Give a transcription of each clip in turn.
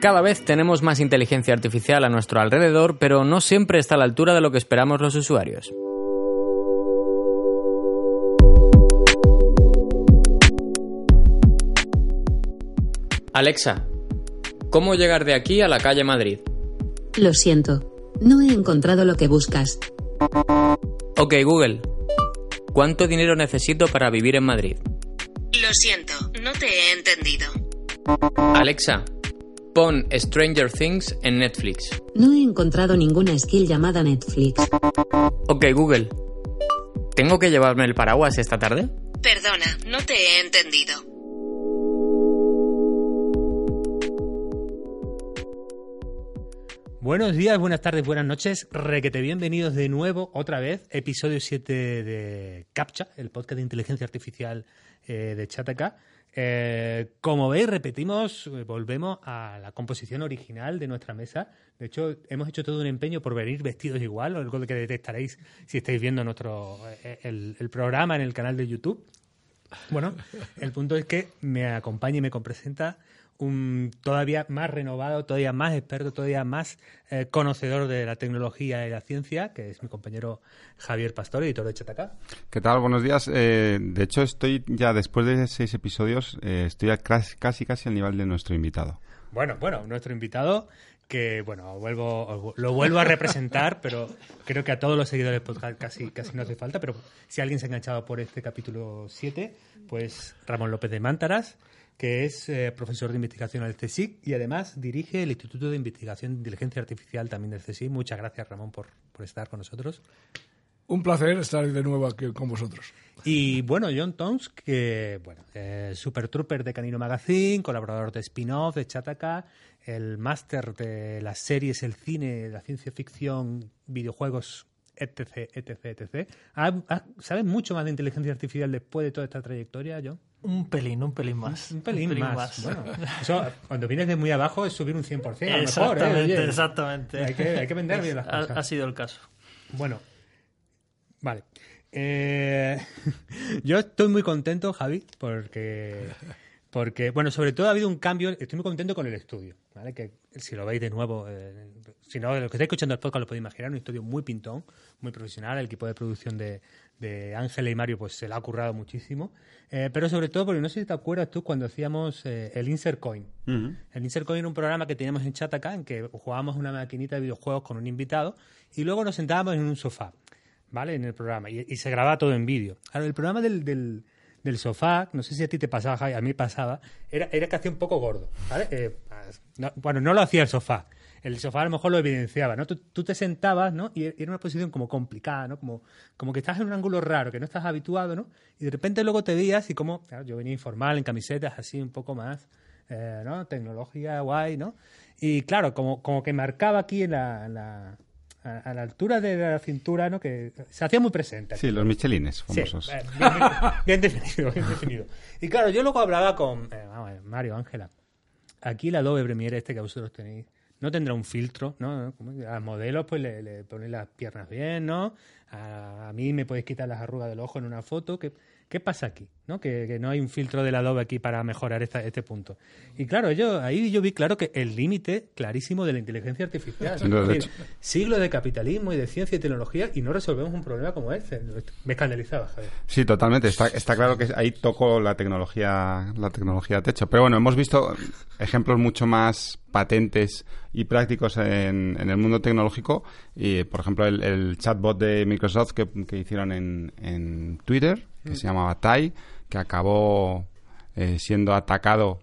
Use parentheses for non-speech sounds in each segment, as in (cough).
Cada vez tenemos más inteligencia artificial a nuestro alrededor, pero no siempre está a la altura de lo que esperamos los usuarios. Alexa, ¿cómo llegar de aquí a la calle Madrid? Lo siento, no he encontrado lo que buscas. Ok, Google, ¿cuánto dinero necesito para vivir en Madrid? Lo siento, no te he entendido. Alexa, pon Stranger Things en Netflix. No he encontrado ninguna skill llamada Netflix. Ok, Google, ¿tengo que llevarme el paraguas esta tarde? Perdona, no te he entendido. Buenos días, buenas tardes, buenas noches. Requete bienvenidos de nuevo, otra vez, episodio 7 de CAPTCHA, el podcast de inteligencia artificial eh, de Chataka. Eh, como veis, repetimos, eh, volvemos a la composición original de nuestra mesa. De hecho, hemos hecho todo un empeño por venir vestidos igual, algo que detectaréis si estáis viendo nuestro el, el programa en el canal de YouTube. Bueno, el punto es que me acompaña y me presenta un todavía más renovado, todavía más experto, todavía más eh, conocedor de la tecnología y la ciencia, que es mi compañero Javier Pastor, editor de Chatacá. ¿Qué tal? Buenos días. Eh, de hecho, estoy ya después de seis episodios, eh, estoy casi, casi casi al nivel de nuestro invitado. Bueno, bueno, nuestro invitado que bueno, vuelvo, lo vuelvo a representar, (laughs) pero creo que a todos los seguidores del podcast casi, casi no hace falta, pero si alguien se ha enganchado por este capítulo 7, pues Ramón López de Mántaras, que es eh, profesor de investigación al CSIC y además dirige el Instituto de Investigación de Inteligencia Artificial también del CSIC. Muchas gracias, Ramón, por, por estar con nosotros. Un placer estar de nuevo aquí con vosotros. Y bueno, John Tons, que bueno, eh, Super Trooper de Canino Magazine, colaborador de spin-off de Chataka, el máster de las series, el cine, la ciencia ficción, videojuegos, etc, etc, etc. ¿Sabes mucho más de inteligencia artificial después de toda esta trayectoria, John? Un pelín, un pelín más. Un pelín, más. Bueno, (laughs) eso, cuando vienes de muy abajo es subir un 100%. A lo exactamente, mejor, ¿eh? exactamente. Hay que, hay que vender bien las cosas. Ha, ha sido el caso. Bueno, vale. Eh, (laughs) yo estoy muy contento, Javi, porque, porque, bueno, sobre todo ha habido un cambio. Estoy muy contento con el estudio, ¿vale? Que si lo veis de nuevo, eh, si no, lo que estáis escuchando el podcast lo podéis imaginar, un estudio muy pintón, muy profesional. El equipo de producción de, de Ángela y Mario, pues se la ha currado muchísimo. Eh, pero sobre todo, porque no sé si te acuerdas tú cuando hacíamos eh, el Insert Coin. Uh -huh. El Insert Coin era un programa que teníamos en chat acá, en que jugábamos una maquinita de videojuegos con un invitado y luego nos sentábamos en un sofá. ¿vale? En el programa. Y, y se grababa todo en vídeo. Ahora, el programa del, del, del, sofá, no sé si a ti te pasaba, a mí pasaba, era, era que hacía un poco gordo, ¿vale? Eh, no, bueno, no lo hacía el sofá. El sofá a lo mejor lo evidenciaba, ¿no? Tú, te sentabas, ¿no? Y era una posición como complicada, ¿no? Como, como que estás en un ángulo raro, que no estás habituado, ¿no? Y de repente luego te veías y como, claro, yo venía informal, en camisetas, así un poco más, eh, ¿no? Tecnología guay, ¿no? Y claro, como, como que marcaba aquí en la a, la altura de la cintura, ¿no? Que se hacía muy presente. Sí, los michelines famosos. Sí, bien, bien, definido, bien definido. Y claro, yo luego hablaba con eh, vamos, Mario, Ángela. Aquí el Adobe Premiere este que vosotros tenéis no tendrá un filtro, ¿no? A los modelos pues le, le ponéis las piernas bien, ¿no? A, a, mí me podéis quitar las arrugas del ojo en una foto. ¿Qué, qué pasa aquí? ¿no? Que, que, no hay un filtro del Adobe aquí para mejorar esta, este punto. Y claro, yo ahí yo vi claro que el límite clarísimo de la inteligencia artificial. No, de hecho. Siglo de capitalismo y de ciencia y tecnología y no resolvemos un problema como este. Me escandalizaba, Javier. Sí, totalmente. Está, está claro que ahí tocó la tecnología, la tecnología techo. Pero bueno, hemos visto ejemplos mucho más patentes y prácticos en, en el mundo tecnológico. Y, por ejemplo, el, el chatbot de Microsoft que, que hicieron en, en Twitter, que mm. se llamaba Tai, que acabó eh, siendo atacado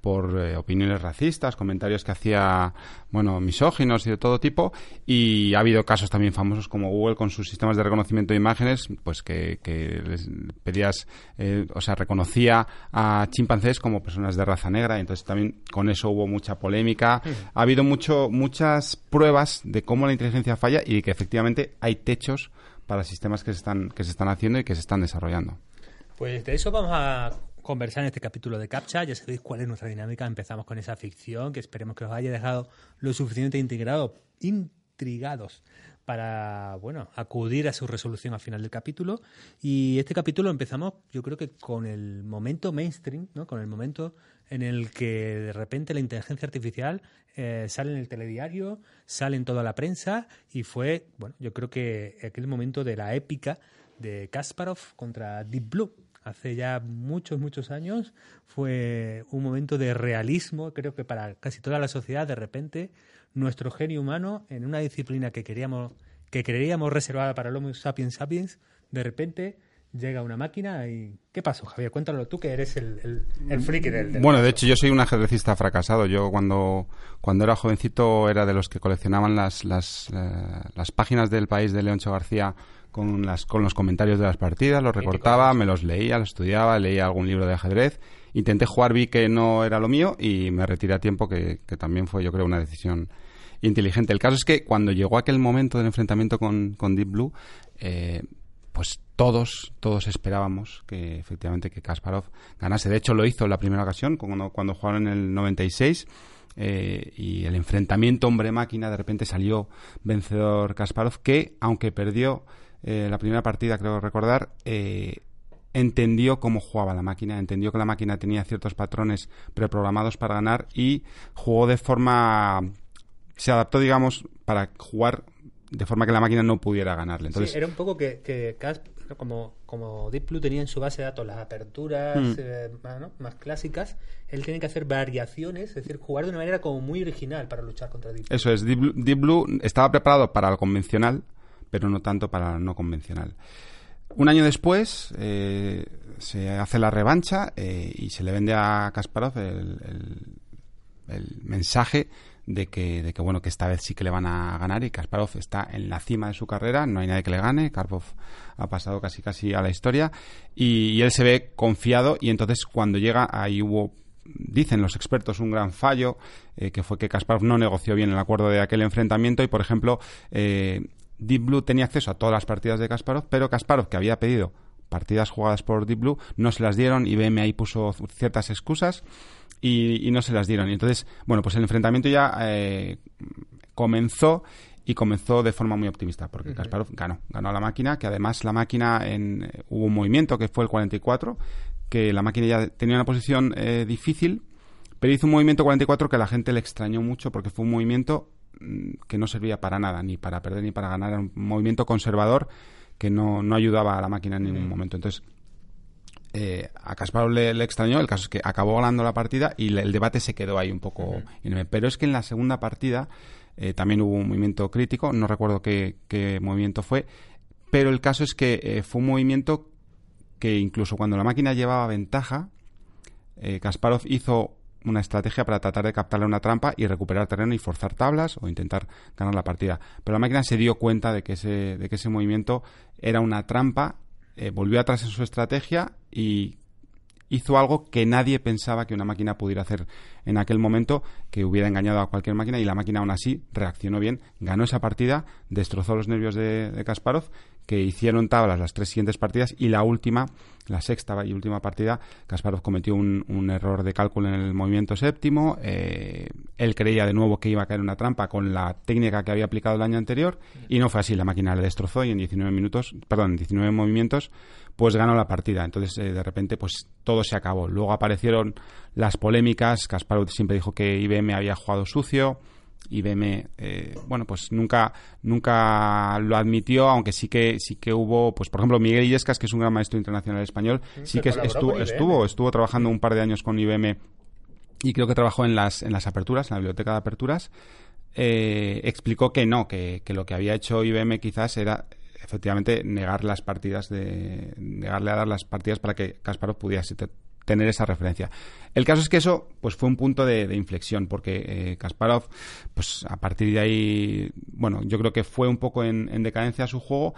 por eh, opiniones racistas, comentarios que hacía, bueno, misóginos y de todo tipo. Y ha habido casos también famosos como Google con sus sistemas de reconocimiento de imágenes, pues que, que les pedías, eh, o sea, reconocía a chimpancés como personas de raza negra. Entonces también con eso hubo mucha polémica. Sí. Ha habido mucho, muchas pruebas de cómo la inteligencia falla y que efectivamente hay techos para sistemas que se están, que se están haciendo y que se están desarrollando. Pues de eso vamos a conversar en este capítulo de CAPTCHA. Ya sabéis cuál es nuestra dinámica. Empezamos con esa ficción que esperemos que os haya dejado lo suficientemente integrado, intrigados para bueno acudir a su resolución al final del capítulo y este capítulo empezamos yo creo que con el momento mainstream no con el momento en el que de repente la inteligencia artificial eh, sale en el telediario sale en toda la prensa y fue bueno yo creo que aquel momento de la épica de Kasparov contra Deep Blue. Hace ya muchos, muchos años, fue un momento de realismo, creo que para casi toda la sociedad, de repente, nuestro genio humano, en una disciplina que queríamos, que creíamos reservada para el Homo sapiens sapiens, de repente llega una máquina y... ¿Qué pasó, Javier? Cuéntalo tú, que eres el, el, el friki del, del Bueno, de hecho yo soy un ajedrecista fracasado. Yo cuando, cuando era jovencito era de los que coleccionaban las, las, eh, las páginas del país de Leoncho García con, las, con los comentarios de las partidas, los recortaba, me los leía, los estudiaba, leía algún libro de ajedrez. Intenté jugar, vi que no era lo mío y me retiré a tiempo, que, que también fue, yo creo, una decisión inteligente. El caso es que cuando llegó aquel momento del enfrentamiento con, con Deep Blue, eh, pues todos, todos esperábamos que efectivamente que Kasparov ganase. De hecho, lo hizo en la primera ocasión, cuando, cuando jugaron en el 96. Eh, y el enfrentamiento hombre-máquina de repente salió vencedor Kasparov, que aunque perdió eh, la primera partida, creo recordar, eh, entendió cómo jugaba la máquina, entendió que la máquina tenía ciertos patrones preprogramados para ganar y jugó de forma... se adaptó, digamos, para jugar de forma que la máquina no pudiera ganarle. Entonces, sí, era un poco que, que Cas- como, como Deep Blue tenía en su base de datos las aperturas Mm. eh, más, ¿no? más clásicas, él tiene que hacer variaciones, es decir, jugar de una manera como muy original para luchar contra Deep Blue. Eso es, Deep Blue, Deep Blue estaba preparado para lo convencional, pero no tanto para lo no convencional. Un año después eh, se hace la revancha eh, y se le vende a Kasparov el, el- el mensaje de que, de que bueno que esta vez sí que le van a ganar y Kasparov está en la cima de su carrera, no hay nadie que le gane, Karpov ha pasado casi casi a la historia y, y él se ve confiado y entonces cuando llega ahí hubo dicen los expertos un gran fallo eh, que fue que Kasparov no negoció bien el acuerdo de aquel enfrentamiento y por ejemplo eh, Deep Blue tenía acceso a todas las partidas de Kasparov pero Kasparov que había pedido partidas jugadas por Deep Blue no se las dieron IBM ahí puso ciertas excusas y, y no se las dieron y entonces bueno pues el enfrentamiento ya eh, comenzó y comenzó de forma muy optimista porque Kasparov ganó ganó a la máquina que además la máquina en, hubo un movimiento que fue el 44 que la máquina ya tenía una posición eh, difícil pero hizo un movimiento 44 que a la gente le extrañó mucho porque fue un movimiento mm, que no servía para nada, ni para perder ni para ganar. Era un movimiento conservador que no, no ayudaba a la máquina en ningún momento. Entonces, eh, a Kasparov le, le extrañó. El caso es que acabó ganando la partida y le- el debate se quedó ahí un poco. inerme. Pero es que en la segunda partida eh, también hubo un movimiento crítico. No recuerdo qué, qué movimiento fue. Pero el caso es que eh, fue un movimiento que incluso cuando la máquina llevaba ventaja, Kasparov hizo una estrategia para tratar de captarle una trampa y recuperar terreno y forzar tablas o intentar ganar la partida. Pero la máquina se dio cuenta de que ese, de que ese movimiento era una trampa, eh, volvió atrás en su estrategia y hizo algo que nadie pensaba que una máquina pudiera hacer en aquel momento, que hubiera engañado a cualquier máquina y la máquina aún así reaccionó bien, ganó esa partida, destrozó los nervios de, de Kasparov, que hicieron tablas las tres siguientes partidas y la última, la sexta y última partida, Kasparov cometió un, un error de cálculo en el movimiento séptimo, eh, él creía de nuevo que iba a caer una trampa con la técnica que había aplicado el año anterior y no fue así, la máquina le destrozó y en 19 minutos, perdón, en 19 movimientos pues ganó la partida. Entonces, eh, de repente, pues todo se acabó. Luego aparecieron las polémicas. Kasparov siempre dijo que IBM había jugado sucio. IBM, eh, bueno, pues nunca, nunca lo admitió, aunque sí que, sí que hubo, pues por ejemplo, Miguel Illescas, que es un gran maestro internacional español, sí que estuvo, estuvo, estuvo trabajando un par de años con IBM y creo que trabajó en las, en las aperturas, en la biblioteca de aperturas, eh, explicó que no, que, que lo que había hecho IBM quizás era efectivamente negar las partidas de negarle a dar las partidas para que Kasparov pudiese te- tener esa referencia. El caso es que eso pues fue un punto de, inflexión porque eh, Kasparov pues a partir de ahí bueno yo creo que fue un poco en, en decadencia su juego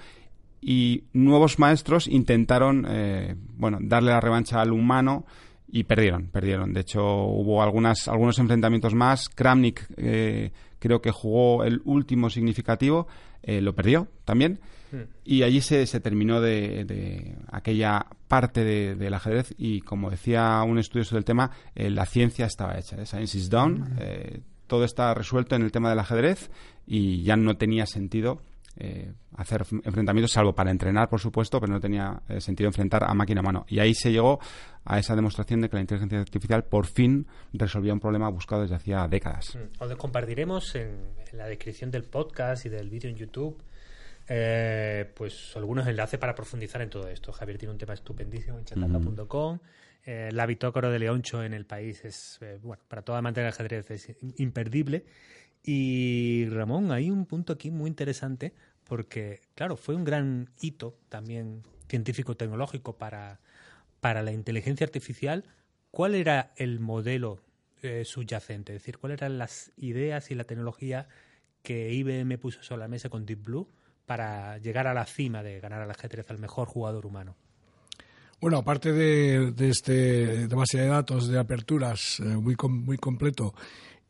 y nuevos maestros intentaron eh, bueno darle la revancha al humano y perdieron, perdieron. De hecho, hubo algunas, algunos enfrentamientos más. Kramnik eh, creo que jugó el último significativo, eh, lo perdió también. Y allí se, se terminó de, de aquella parte de- del ajedrez y, como decía un estudioso del tema, eh, la ciencia estaba hecha. ¿eh? Science is done. eh, todo está resuelto en el tema del ajedrez y ya no tenía sentido eh, hacer enfrentamientos, salvo para entrenar, por supuesto, pero no tenía eh, sentido enfrentar a máquina a mano. Y ahí se llegó a esa demostración de que la inteligencia artificial por fin resolvía un problema buscado desde hacía décadas. Mm. Os compartiremos en, en la descripción del podcast y del vídeo en YouTube eh, pues algunos enlaces para profundizar en todo esto. Javier tiene un tema estupendísimo en chataka.com. Eh, la bitócora de Leoncho en el país es, eh, bueno, para toda amante del ajedrez es imperdible. Y Ramón, hay un punto aquí muy interesante porque, claro, fue un gran hito también científico-tecnológico para, para la inteligencia artificial. ¿Cuál era el modelo eh, subyacente? Es decir, ¿cuáles eran las ideas y la tecnología que IBM puso sobre la mesa con Deep Blue para llegar a la cima de ganar al ajedrez al mejor jugador humano? Bueno, aparte de, de este de base de datos, de aperturas eh, muy, muy completo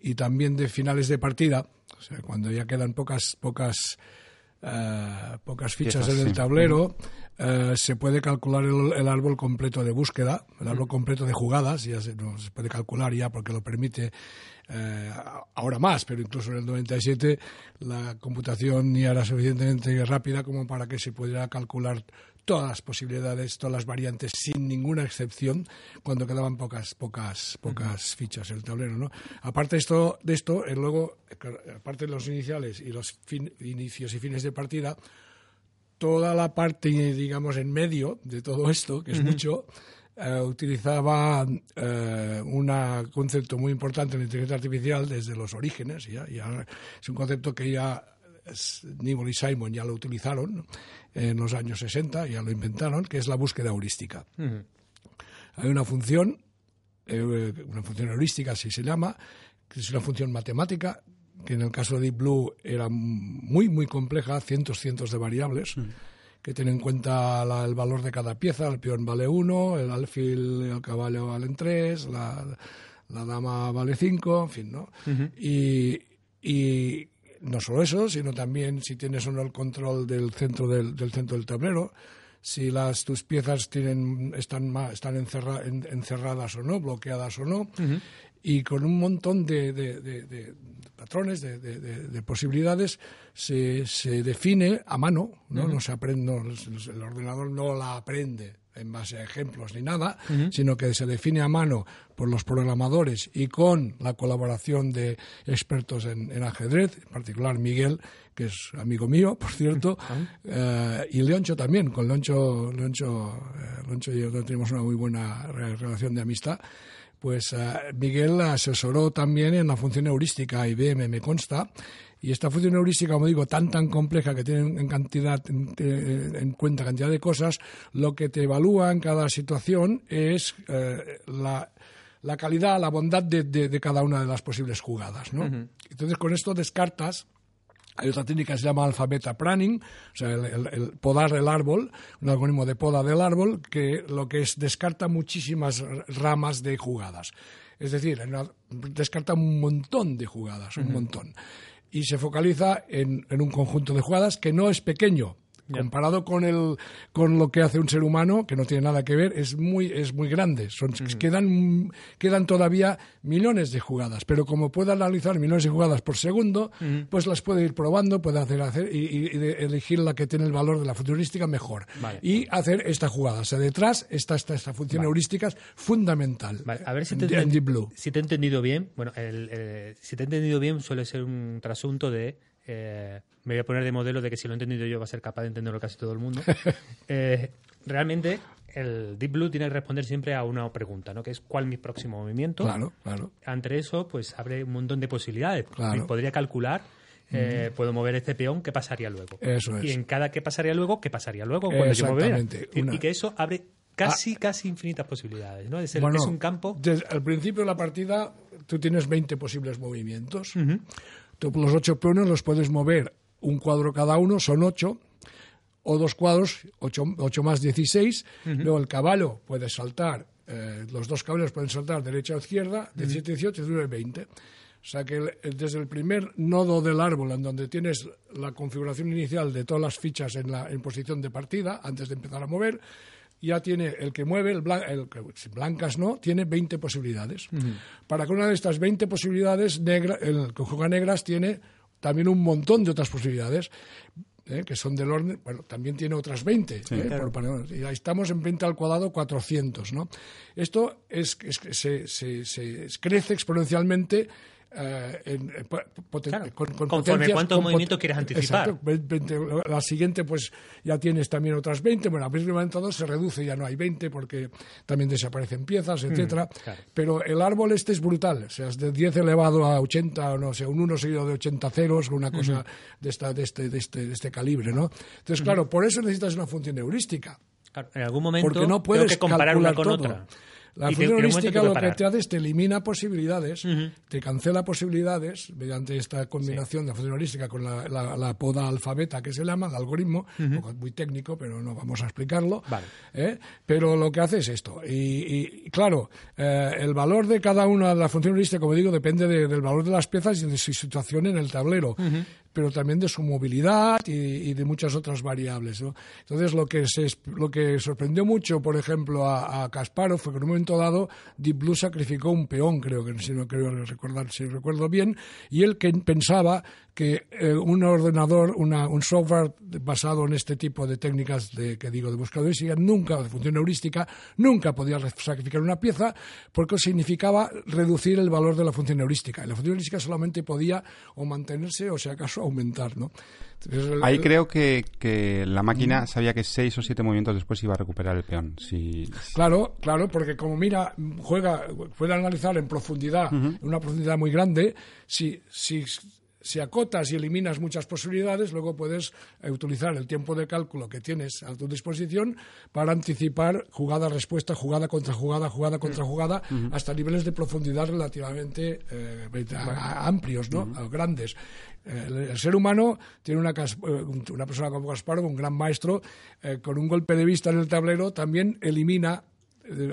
y también de finales de partida, o sea, cuando ya quedan pocas pocas uh, pocas fichas en el sí. tablero, uh, se puede calcular el, el, árbol completo de búsqueda, el árbol completo de jugadas, ya se, no, se puede calcular ya porque lo permite eh, ahora más, pero incluso en el 97 la computación ya era suficientemente rápida como para que se pudiera calcular todas las posibilidades, todas las variantes, sin ninguna excepción, cuando quedaban pocas, pocas, pocas fichas en el tablero, ¿no? Aparte de esto, de esto eh, luego, aparte de los iniciales y los fin, inicios y fines de partida, toda la parte, digamos, en medio de todo esto, que es uh -huh. mucho, Uh, utilizaba uh, un concepto muy importante en la inteligencia artificial desde los orígenes. Ya, ya es un concepto que ya Nibble y Simon ya lo utilizaron en los años 60, ya lo inventaron, que es la búsqueda heurística. Uh -huh. Hay una función, eh, una función heurística, así se llama, que es una función matemática que en el caso de Deep Blue era muy, muy compleja, cientos, cientos de variables. -huh que tiene en cuenta la, el valor de cada pieza, el peón vale 1, el alfil, el caballo valen 3, la, la, dama vale 5, en fin, ¿no? Y, y, no solo eso, sino también si tienes o no el control del centro del, del centro del tablero, si las tus piezas tienen están están encerra, en, encerradas o no, bloqueadas o no, uh -huh. y con un montón de, de, de, de patrones, de, posibilidades, se, se, define a mano, no, uh -huh. no se aprende, no, el ordenador no la aprende en base a ejemplos ni nada, uh -huh. sino que se define a mano por los programadores y con la colaboración de expertos en, en ajedrez, en particular Miguel, que es amigo mío, por cierto, uh -huh. uh, y Leoncho también. Con Leoncho, Leoncho, uh, Leoncho y yo tenemos una muy buena relación de amistad. Pues uh, Miguel asesoró también en la función heurística IBM, me consta, y esta función heurística, como digo, tan tan compleja que tiene en cantidad en, en, cuenta cantidad de cosas, lo que te evalúa en cada situación es eh, la, la, calidad, la bondad de, de, de, cada una de las posibles jugadas, ¿no? Uh -huh. Entonces con esto descartas hay otra técnica que se llama alfabeta planning, o sea, el, el, el, podar el árbol, un algoritmo de poda del árbol, que lo que es descarta muchísimas ramas de jugadas. Es decir, descarta un montón de jugadas, un uh -huh. montón y se focaliza en, en, un conjunto de jugadas que no es pequeño. Yeah. Comparado con, el, con lo que hace un ser humano, que no tiene nada que ver, es muy, es muy grande. Son, uh -huh. quedan, quedan todavía millones de jugadas, pero como puede analizar millones de jugadas por segundo, uh -huh. pues las puede ir probando, puede hacer, hacer y, y, elegir la que tiene el valor de la función heurística mejor. Vale. Y hacer esta jugada. O sea, detrás está esta, esta función vale. heurística es fundamental. Vale. A ver si te, en, en Deep Blue. si te he entendido bien. Bueno, el, eh, si te he entendido bien, suele ser un trasunto de eh, me voy a poner de modelo de que si lo he entendido yo va a ser capaz de entenderlo casi todo el mundo. (laughs) eh, realmente, el Deep Blue tiene que responder siempre a una pregunta, ¿no? Que es ¿cuál es mi próximo movimiento? Claro, claro. Ante eso, pues abre un montón de posibilidades. Claro. Podría calcular eh, puedo mover este peón, ¿qué pasaría luego? Eso es. Y en cada qué pasaría luego, ¿qué pasaría luego cuando yo moviera? Una... Y que eso abre casi, ah. casi infinitas posibilidades, ¿no? Es, el, bueno, es un campo... Desde al principio de la partida tú tienes 20 posibles movimientos. Uh -huh. Tú los ocho peones los puedes mover un cuadro cada uno, son ocho, o dos cuadros, ocho, ocho más 16. Uh -huh. Luego el caballo puede saltar, eh, los dos caballos pueden saltar derecha o izquierda, 17, 18, 19, 20. O sea que desde el primer nodo del árbol, en donde tienes la configuración inicial de todas las fichas en, la, en posición de partida, antes de empezar a mover, ya tiene el que mueve, el, blan, el que blancas no, tiene 20 posibilidades. Uh -huh. Para que una de estas 20 posibilidades, negra, el que juega negras tiene también un montón de otras posibilidades. ¿eh? que son del orden, bueno, también tiene otras 20, ¿eh? por y ahí estamos en 20 al cuadrado 400, ¿no? Esto es, es que se, se- se crece exponencialmente eh, en- en po- poten- Claro, con, con conforme potencias, cuántos movimientos quieres anticipar. Exacto, ve- 20, la siguiente, pues ya tienes también otras 20. Bueno, a partir del momento dado se reduce, ya no hay 20 porque también desaparecen piezas, etcétera. Mm, claro. Pero el árbol este es brutal. O sea, es de 10 elevado a 80, o no sé, un 1 seguido de 80 ceros, una cosa de, esta, de, este, de, este, de este calibre, ¿no? Entonces, claro, por eso necesitas una función heurística. Claro, en algún momento Porque no tengo puedes que comparar una con todo. otra. La función tengo lo que te hace es te elimina posibilidades, te cancela posibilidades mediante esta combinación de la función heurística con la, la- la poda alfabeta que se llama, el algoritmo, muy técnico, pero no vamos a explicarlo. Vale. ¿eh? Pero lo que hace es esto. Y, y- claro, eh, el valor de cada una de la función heurística, como digo, depende de- del valor de las piezas y de su situación en el tablero. Pero también de su movilidad y, de muchas otras variables. ¿no? Entonces, lo que, se, lo que sorprendió mucho, por ejemplo, a, a Kasparov fue que en un momento dado Deep Blue sacrificó un peón, creo que si no creo recordar, si recuerdo bien, y él que pensaba que eh, un ordenador, una, un software basado en este tipo de técnicas de, que digo de buscador heurística, nunca, de función heurística, nunca podía sacrificar una pieza porque significaba reducir el valor de la función heurística. Y la función heurística solamente podía o mantenerse o si acaso aumentar, ¿no? Entonces, Ahí el- creo que, que la máquina sabía que seis o siete movimientos después iba a recuperar el peón. Si, Claro, claro, porque como mira, juega, puede analizar en profundidad, en una profundidad muy grande, si, si, si acotas y eliminas muchas posibilidades, luego puedes eh, utilizar el tiempo de cálculo que tienes a tu disposición para anticipar jugada-respuesta, jugada contra jugada, jugada contra jugada, hasta niveles de profundidad relativamente eh, amplios, ¿no? Grandes. El, el ser humano tiene una, eh, un- una persona como Kasparov, un gran maestro, eh, con un golpe de vista en el tablero, también elimina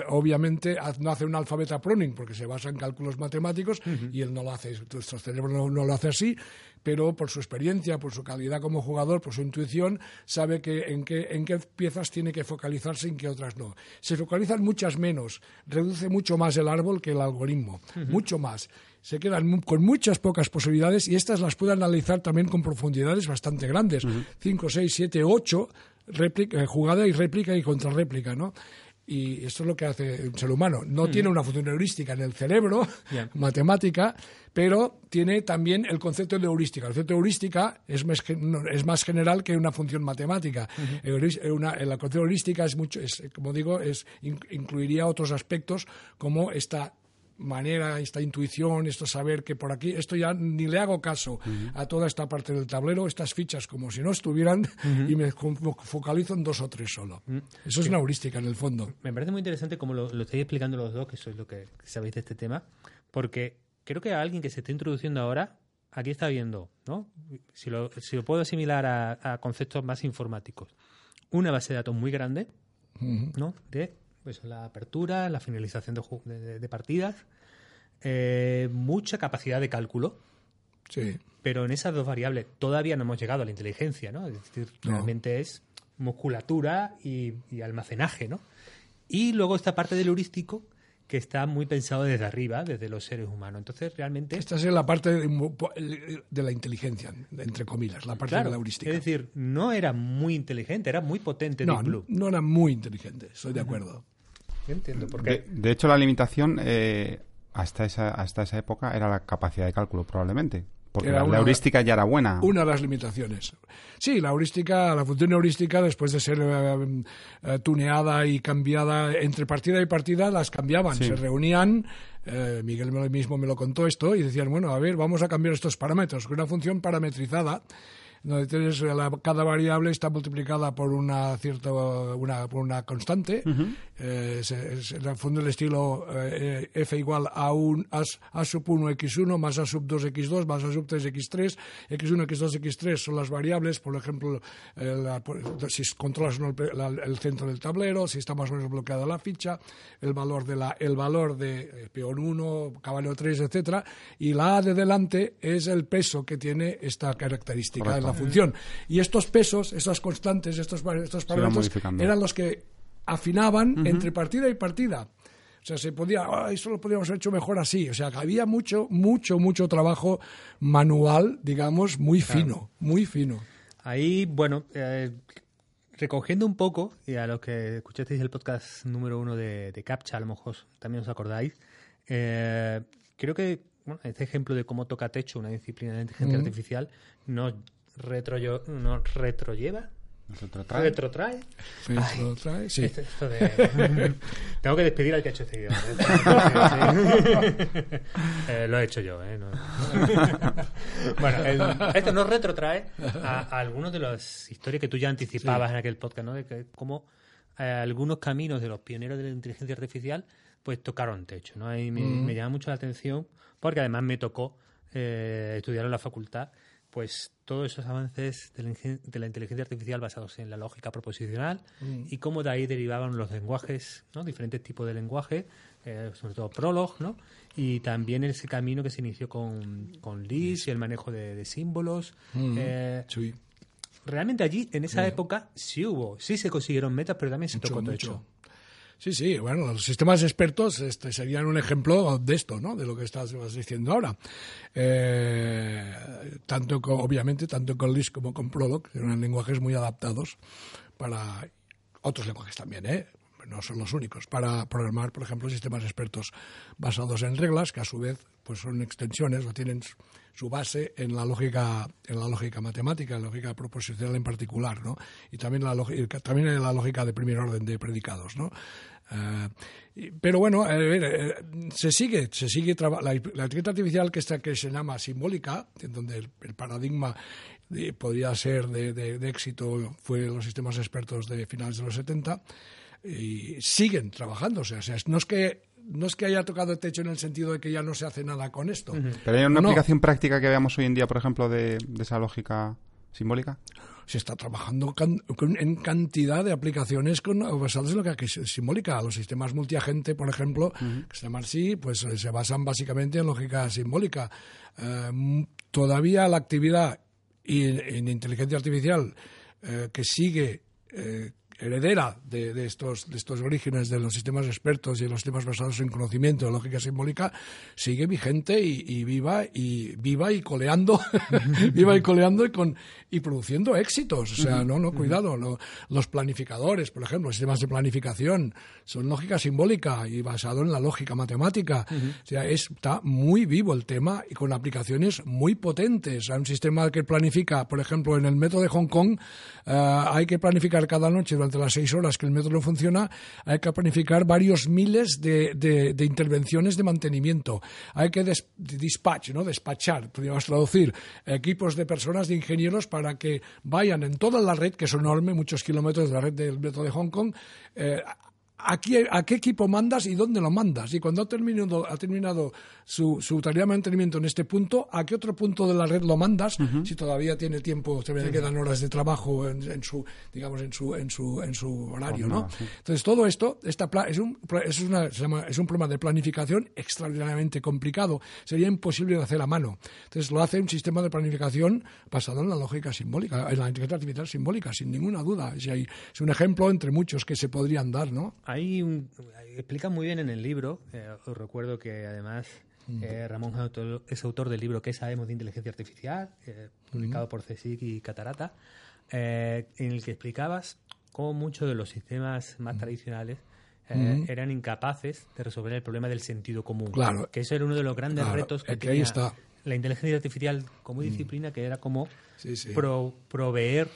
obviamente no hace un alfabeta pruning porque se basa en cálculos matemáticos y él no lo hace, nuestro cerebro no, no lo hace así, pero por su experiencia, por su calidad como jugador, por su intuición, sabe que en qué, en qué piezas tiene que focalizarse y en qué otras no. Se focalizan muchas menos, reduce mucho más el árbol que el algoritmo, mucho más. Se quedan con muchas pocas posibilidades y estas las puede analizar también con profundidades bastante grandes, 5, 6, 7, 8, jugada y réplica y contrarréplica, ¿no? Y esto es lo que hace un ser humano. No tiene una función heurística en el cerebro, (laughs) matemática, pero tiene también el concepto de heurística. El concepto de heurística es más, es más general que una función matemática. Euris- eh, una- concepto de heurística es mucho, es, como digo, es, in- incluiría otros aspectos como esta manera, esta intuición, esto saber que por aquí, esto ya ni le hago caso a toda esta parte del tablero, estas fichas como si no estuvieran y me fo- focalizo en dos o tres solo. Eso es una heurística en el fondo. Me parece muy interesante como lo, lo estáis explicando los dos, que sois lo que sabéis de este tema, porque creo que a alguien que se está introduciendo ahora, aquí está viendo, ¿no? Si lo, si lo puedo asimilar a, a conceptos más informáticos, una base de datos muy grande, ¿no? De pues, la apertura, la finalización de, de- partidas, eh, mucha capacidad de cálculo, Sí. pero en esas dos variables todavía no hemos llegado a la inteligencia, ¿no? Es decir, No. realmente es musculatura y, y almacenaje, ¿no? Y luego esta parte del heurístico que está muy pensado desde arriba, desde los seres humanos. Entonces, realmente... Esta es la parte de, de la inteligencia, entre comillas, la parte Claro, de la heurística. es decir, no era muy inteligente, era muy potente no, Deep Blue. no era muy inteligente, estoy de acuerdo. Yo entiendo, de, hecho, la limitación eh, hasta, esa, hasta esa época era la capacidad de cálculo, probablemente. Porque Era la, heurística ya era buena. Una de las limitaciones. Sí, la heurística, la función heurística, después de ser eh, eh, tuneada y cambiada entre partida y partida, las cambiaban. Sí. Se reunían, eh, Miguel mismo me lo contó esto, y decían, bueno, a ver, vamos a cambiar estos parámetros. Con una función parametrizada, donde tienes la- cada variable está multiplicada por una cierta una, por una constante. Eh, se- es en el fondo el estilo eh, eh, f igual a un a, a sub 1 x1 más a sub 2 x2 más a sub 3 x3 x1 x2 x3 son las variables. Por ejemplo eh, la- por- si controlas el, la- el centro del tablero si está más o menos bloqueada la ficha el valor de la el valor de eh, peón 1 caballo 3 etcétera. Y la a de delante es el peso que tiene esta característica Correcto. en la función y estos pesos esas constantes estos estos parámetros eran los que afinaban entre partida y partida. O sea, se podía, "Ah, eso lo podríamos haber hecho mejor así. O sea, que había mucho, mucho, mucho trabajo manual, digamos, muy fino, muy fino. Ahí, bueno, eh, recogiendo un poco, y a los que escuchasteis el podcast número uno de, de CAPTCHA, a lo mejor también os acordáis, eh, creo que bueno, este ejemplo de cómo toca techo una disciplina de inteligencia artificial nos retro, nos retrolleva, Nosotros trae. retrotrae Sí, Ay, lo trae, sí. esto- esto de- (laughs) Tengo que despedir al que ha hecho este guion. ¿eh? (laughs) Eh, lo he hecho yo, ¿eh? No- (laughs) bueno, el- esto nos retrotrae a, a algunas de las historias que tú ya anticipabas en aquel podcast, ¿no? De que cómo eh, algunos caminos de los pioneros de la inteligencia artificial pues tocaron techo, ¿no? Y me, me llama mucho la atención porque además me tocó eh, estudiar en la facultad pues todos esos avances de la, ingen- de la inteligencia artificial basados en la lógica proposicional y cómo de ahí derivaban los lenguajes, ¿no? diferentes tipos de lenguaje, eh, sobre todo Prolog, ¿no? y también ese camino que se inició con, con Lisp y el manejo de, de símbolos. eh, Sí. realmente allí, en esa época, sí hubo, sí se consiguieron metas, pero también se Mucho, tocó mucho. Sí, sí, bueno, los sistemas expertos este, serían un ejemplo de esto, ¿no? De lo que estás diciendo ahora. Eh, tanto con- obviamente, tanto con Lisp como con Prolog, eran lenguajes muy adaptados para otros lenguajes también, ¿eh? No son los únicos. Para programar, por ejemplo, sistemas expertos basados en reglas, que a su vez pues son extensiones o tienen su- base en la lógica en la lógica matemática, en la lógica proposicional en particular, ¿no? Y también la también en la lógica de primer orden de predicados, ¿no? Eh, pero bueno, eh, se sigue, se sigue la, inteligencia artificial que está que se llama simbólica, en donde el, el paradigma de- podría ser de, de- de éxito fue los sistemas expertos de finales de los 70 y siguen trabajando, o sea, no es que no es que haya tocado el techo en el sentido de que ya no se hace nada con esto. Pero hay una No, aplicación práctica que veamos hoy en día, por ejemplo, de, de esa lógica simbólica. se está trabajando can- con- en cantidad de aplicaciones con, basadas en lo que es simbólica. Los sistemas multiagente, por ejemplo, que se llaman así, pues eh, se basan básicamente en lógica simbólica. Eh, todavía la actividad y en, en inteligencia artificial eh, que sigue eh, heredera de, de estos, de estos orígenes de los sistemas expertos y de los sistemas basados en conocimiento de lógica simbólica sigue vigente y, y viva y viva y coleando (laughs) viva y coleando y con y produciendo éxitos. O sea no no cuidado los planificadores por ejemplo sistemas de planificación son lógica simbólica y basado en la lógica matemática. O sea es- está muy vivo el tema y con aplicaciones muy potentes. Hay un sistema que planifica por ejemplo en el metro de Hong Kong eh, hay que planificar cada noche durante las seis horas que el metro no funciona, hay que planificar varios miles de, de- intervenciones de mantenimiento. Hay que des- dispatch, ¿no? despachar, podríamos traducir, equipos de personas, de ingenieros, para que vayan en toda la red, que es enorme, muchos kilómetros de la red del metro de Hong Kong, eh, ¿A qué, ¿A qué equipo mandas y dónde lo mandas? Y cuando ha terminado, ha terminado su, su tarea de mantenimiento en este punto, ¿a qué otro punto de la red lo mandas? Si todavía tiene tiempo, todavía le quedan horas de trabajo en, en su, digamos, en su, en su, en su horario, ¿no? Entonces todo esto, esta pla- es un, es una, se llama- es un problema de planificación extraordinariamente complicado. Sería imposible de hacer a mano. Entonces lo hace un sistema de planificación basado en la lógica simbólica, en la inteligencia artificial simbólica, sin ninguna duda. Hay- es un ejemplo entre muchos que se podrían dar, ¿no? Hay un, explica muy bien en el libro, eh, os recuerdo que además eh, Ramón es autor, del libro ¿Qué sabemos de inteligencia artificial? eh, publicado por CSIC y Catarata, eh, en el que explicabas cómo muchos de los sistemas más tradicionales eh, eran incapaces de resolver el problema del sentido común. Claro. Que eso era uno de los grandes Claro, retos que que ahí tenía está. la inteligencia artificial como disciplina, que era como Sí, sí. pro- proveer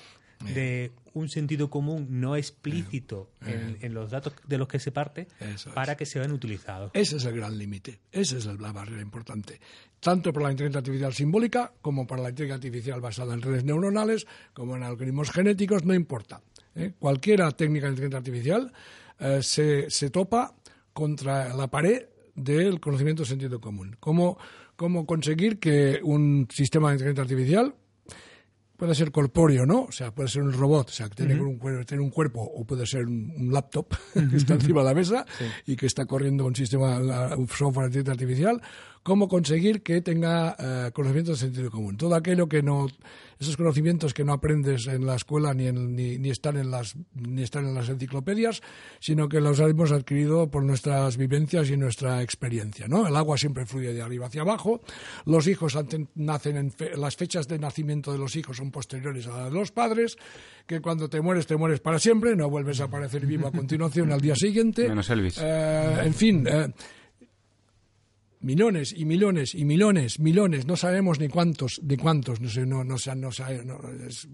de un sentido común no explícito en, en los datos de los que se parte Eso es. para que sean utilizados. Ese es el gran límite, esa es la barrera importante, tanto para la inteligencia artificial simbólica como para la inteligencia artificial basada en redes neuronales, como en algoritmos genéticos, no importa. ¿eh? Cualquier técnica de inteligencia artificial eh, se, se topa contra la pared del conocimiento de sentido común. ¿Cómo, cómo conseguir que un sistema de inteligencia artificial puede ser corpóreo, ¿no? O sea, puede ser un robot, o sea, que tiene, un, cuer- tiene un cuerpo, o puede ser un, un laptop (laughs) que está encima de la mesa y que está corriendo un sistema, un software de inteligencia artificial. Cómo conseguir que tenga eh, conocimientos de sentido común. Todo aquello que no, esos conocimientos que no aprendes en la escuela ni, en- ni, ni están en las ni están en las enciclopedias, sino que los hemos adquirido por nuestras vivencias y nuestra experiencia. ¿no? El agua siempre fluye de arriba hacia abajo. Los hijos nacen en fe- las fechas de nacimiento de los hijos son posteriores a las de los padres. Que cuando te mueres te mueres para siempre, no vuelves a aparecer vivo a continuación al día siguiente. Menos Elvis. Eh, en fin. eh, millones y millones y millones, millones, no sabemos ni cuántos, ni cuántos, no, sé, no, no, se han, no, se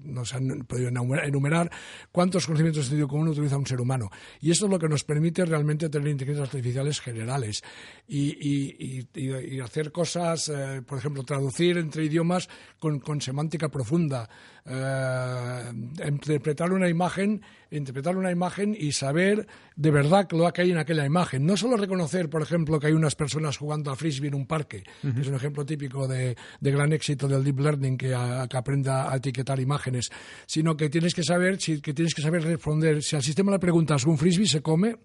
no- se han podido enumerar, cuántos conocimientos de sentido común utiliza un ser humano. Y esto es lo que nos permite realmente tener inteligencias artificiales generales y- y- y hacer cosas, eh, por ejemplo, traducir entre idiomas con, con semántica profunda, eh, interpretar una imagen, interpretar una imagen y saber de verdad lo que hay en aquella imagen. No solo reconocer, por ejemplo, que hay unas personas jugando a frisbee en un parque, que es un ejemplo típico de, de gran éxito del deep learning que, a- que aprenda a etiquetar imágenes, sino que tienes que saber, si, que tienes que saber responder. Si al sistema le preguntas, ¿un frisbee se come?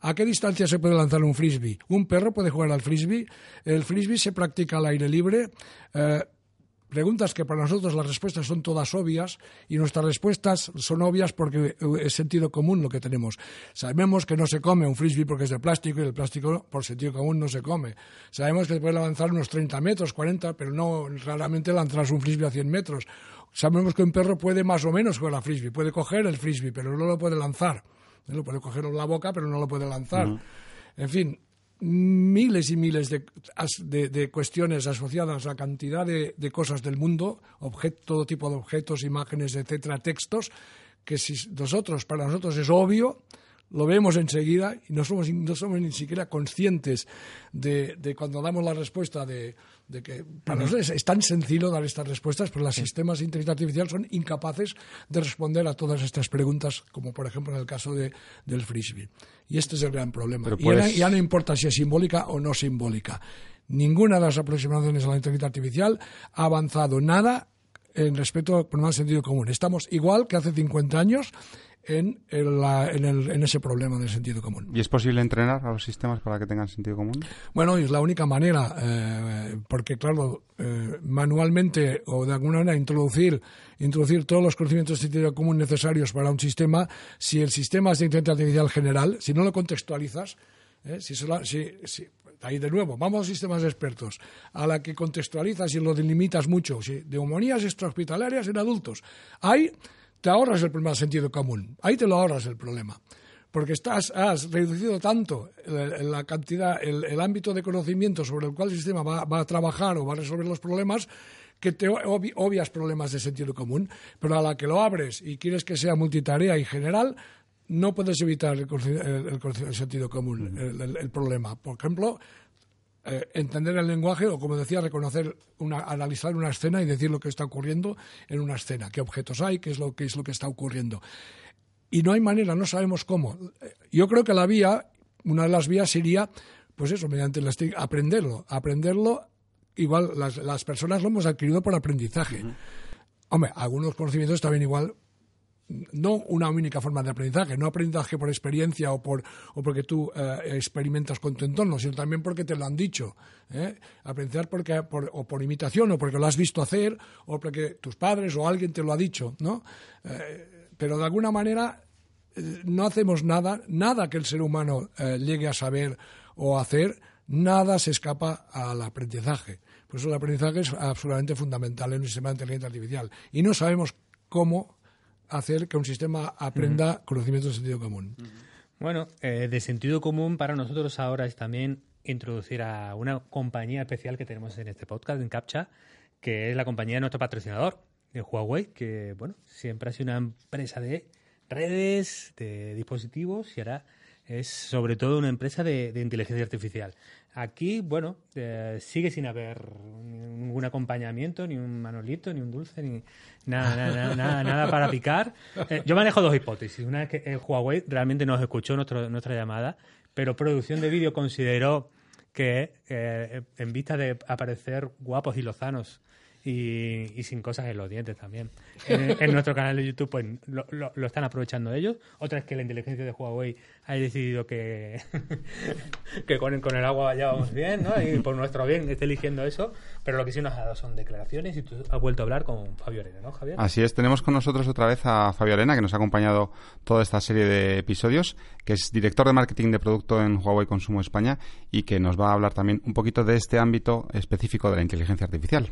¿A qué distancia se puede lanzar un frisbee? ¿Un perro puede jugar al frisbee? El frisbee se practica al aire libre. Eh, preguntas que para nosotros las respuestas son todas obvias y nuestras respuestas son obvias porque eh, es sentido común lo que tenemos. Sabemos que no se come un frisbee porque es de plástico y el plástico por sentido común no se come. Sabemos que puede lanzar unos 30 metros, 40, pero no raramente lanzarás un frisbee a 100 metros. Sabemos que un perro puede más o menos jugar a frisbee, puede coger el frisbee, pero no lo puede lanzar. Lo puede coger en la boca, pero no lo puede lanzar. En fin, miles y miles de, de- de cuestiones asociadas a cantidad de, de cosas del mundo, objet- todo tipo de objetos, imágenes, etcétera, textos, que si nosotros, para nosotros es obvio, lo vemos enseguida y no somos, no somos ni siquiera conscientes de cuando damos la respuesta de, de que para nosotros es, tan sencillo dar estas respuestas, pero los sistemas de inteligencia artificial son incapaces de responder a todas estas preguntas, como por ejemplo en el caso de, del frisbee. Y este es el gran problema. Y ahora- y ya no importa si es simbólica o no simbólica. Ninguna de las aproximaciones a la inteligencia artificial ha avanzado nada en respecto al problema del sentido común. Estamos igual que hace 50 años en, el- la- en el- en ese problema del sentido común. ¿Y es posible entrenar a los sistemas para que tengan sentido común? Bueno, es la única manera, eh, porque claro, eh, manualmente o de alguna manera introducir, introducir todos los conocimientos de sentido común necesarios para un sistema, si el sistema es de inteligencia artificial general, si no lo contextualizas, eh, si, sola- si- si- ahí de nuevo, vamos a sistemas expertos, a la que contextualizas y lo delimitas mucho, si, de neumonías extrahospitalarias en adultos, ahí te ahorras el problema del sentido común, ahí te lo ahorras el problema. Porque estás, has reducido tanto el- la cantidad, el, el ámbito de conocimiento sobre el cual el sistema va, va a trabajar o va a resolver los problemas, que te obvi- obvias problemas de sentido común, pero a la que lo abres y quieres que sea multitarea y general, no puedes evitar el, sentido común, el problema. Por ejemplo, eh, entender el lenguaje o, como decía, reconocer, una, analizar una escena y decir lo que está ocurriendo en una escena, qué objetos hay, qué es lo, qué es lo que está ocurriendo y no hay manera, no sabemos cómo. Yo creo que la vía, una de las vías sería, pues eso, mediante la esti- aprenderlo, aprenderlo. Igual las, las personas lo hemos adquirido por aprendizaje. Hombre, algunos conocimientos también igual no una única forma de aprendizaje, no aprendizaje por experiencia o, por, o porque tú eh, experimentas con tu entorno, sino también porque te lo han dicho. ¿eh? Aprender porque, por, o por imitación, o porque lo has visto hacer, o porque tus padres o alguien te lo ha dicho. ¿no? Eh, pero de alguna manera eh, no hacemos nada, nada que el ser humano llegue a saber o hacer, nada se escapa al aprendizaje. Por eso el aprendizaje es absolutamente fundamental en un sistema de inteligencia artificial. Y no sabemos cómo hacer que un sistema aprenda conocimientos de sentido común. Bueno, eh, de sentido común para nosotros ahora es también introducir a una compañía especial que tenemos en este podcast, en CAPTCHA, que es la compañía de nuestro patrocinador, de Huawei, que bueno, siempre ha sido una empresa de redes, de dispositivos y ahora es sobre todo una empresa de, de inteligencia artificial. Aquí, bueno, eh, sigue sin haber ningún acompañamiento, ni un manolito, ni un dulce, ni nada, nada, nada, nada, para picar. Eh, yo manejo dos hipótesis. Una es que eh, Huawei realmente nos escuchó nuestra llamada, pero producción de vídeo consideró que eh, en vista de aparecer guapos y lozanos y, y sin cosas en los dientes también. En, nuestro canal de YouTube pues lo, lo- están aprovechando ellos. Otra es que la inteligencia de Huawei ha decidido que, (laughs) que con, el- con el agua ya vamos bien, ¿no? Y por nuestro bien esté eligiendo eso. Pero lo que sí nos ha dado son declaraciones y tú has vuelto a hablar con Fabio Arena, ¿no, Javier? Así es, tenemos con nosotros otra vez a Fabio Arena, que nos ha acompañado toda esta serie de episodios, que es director de marketing de producto en Huawei Consumo España y que nos va a hablar también un poquito de este ámbito específico de la inteligencia artificial.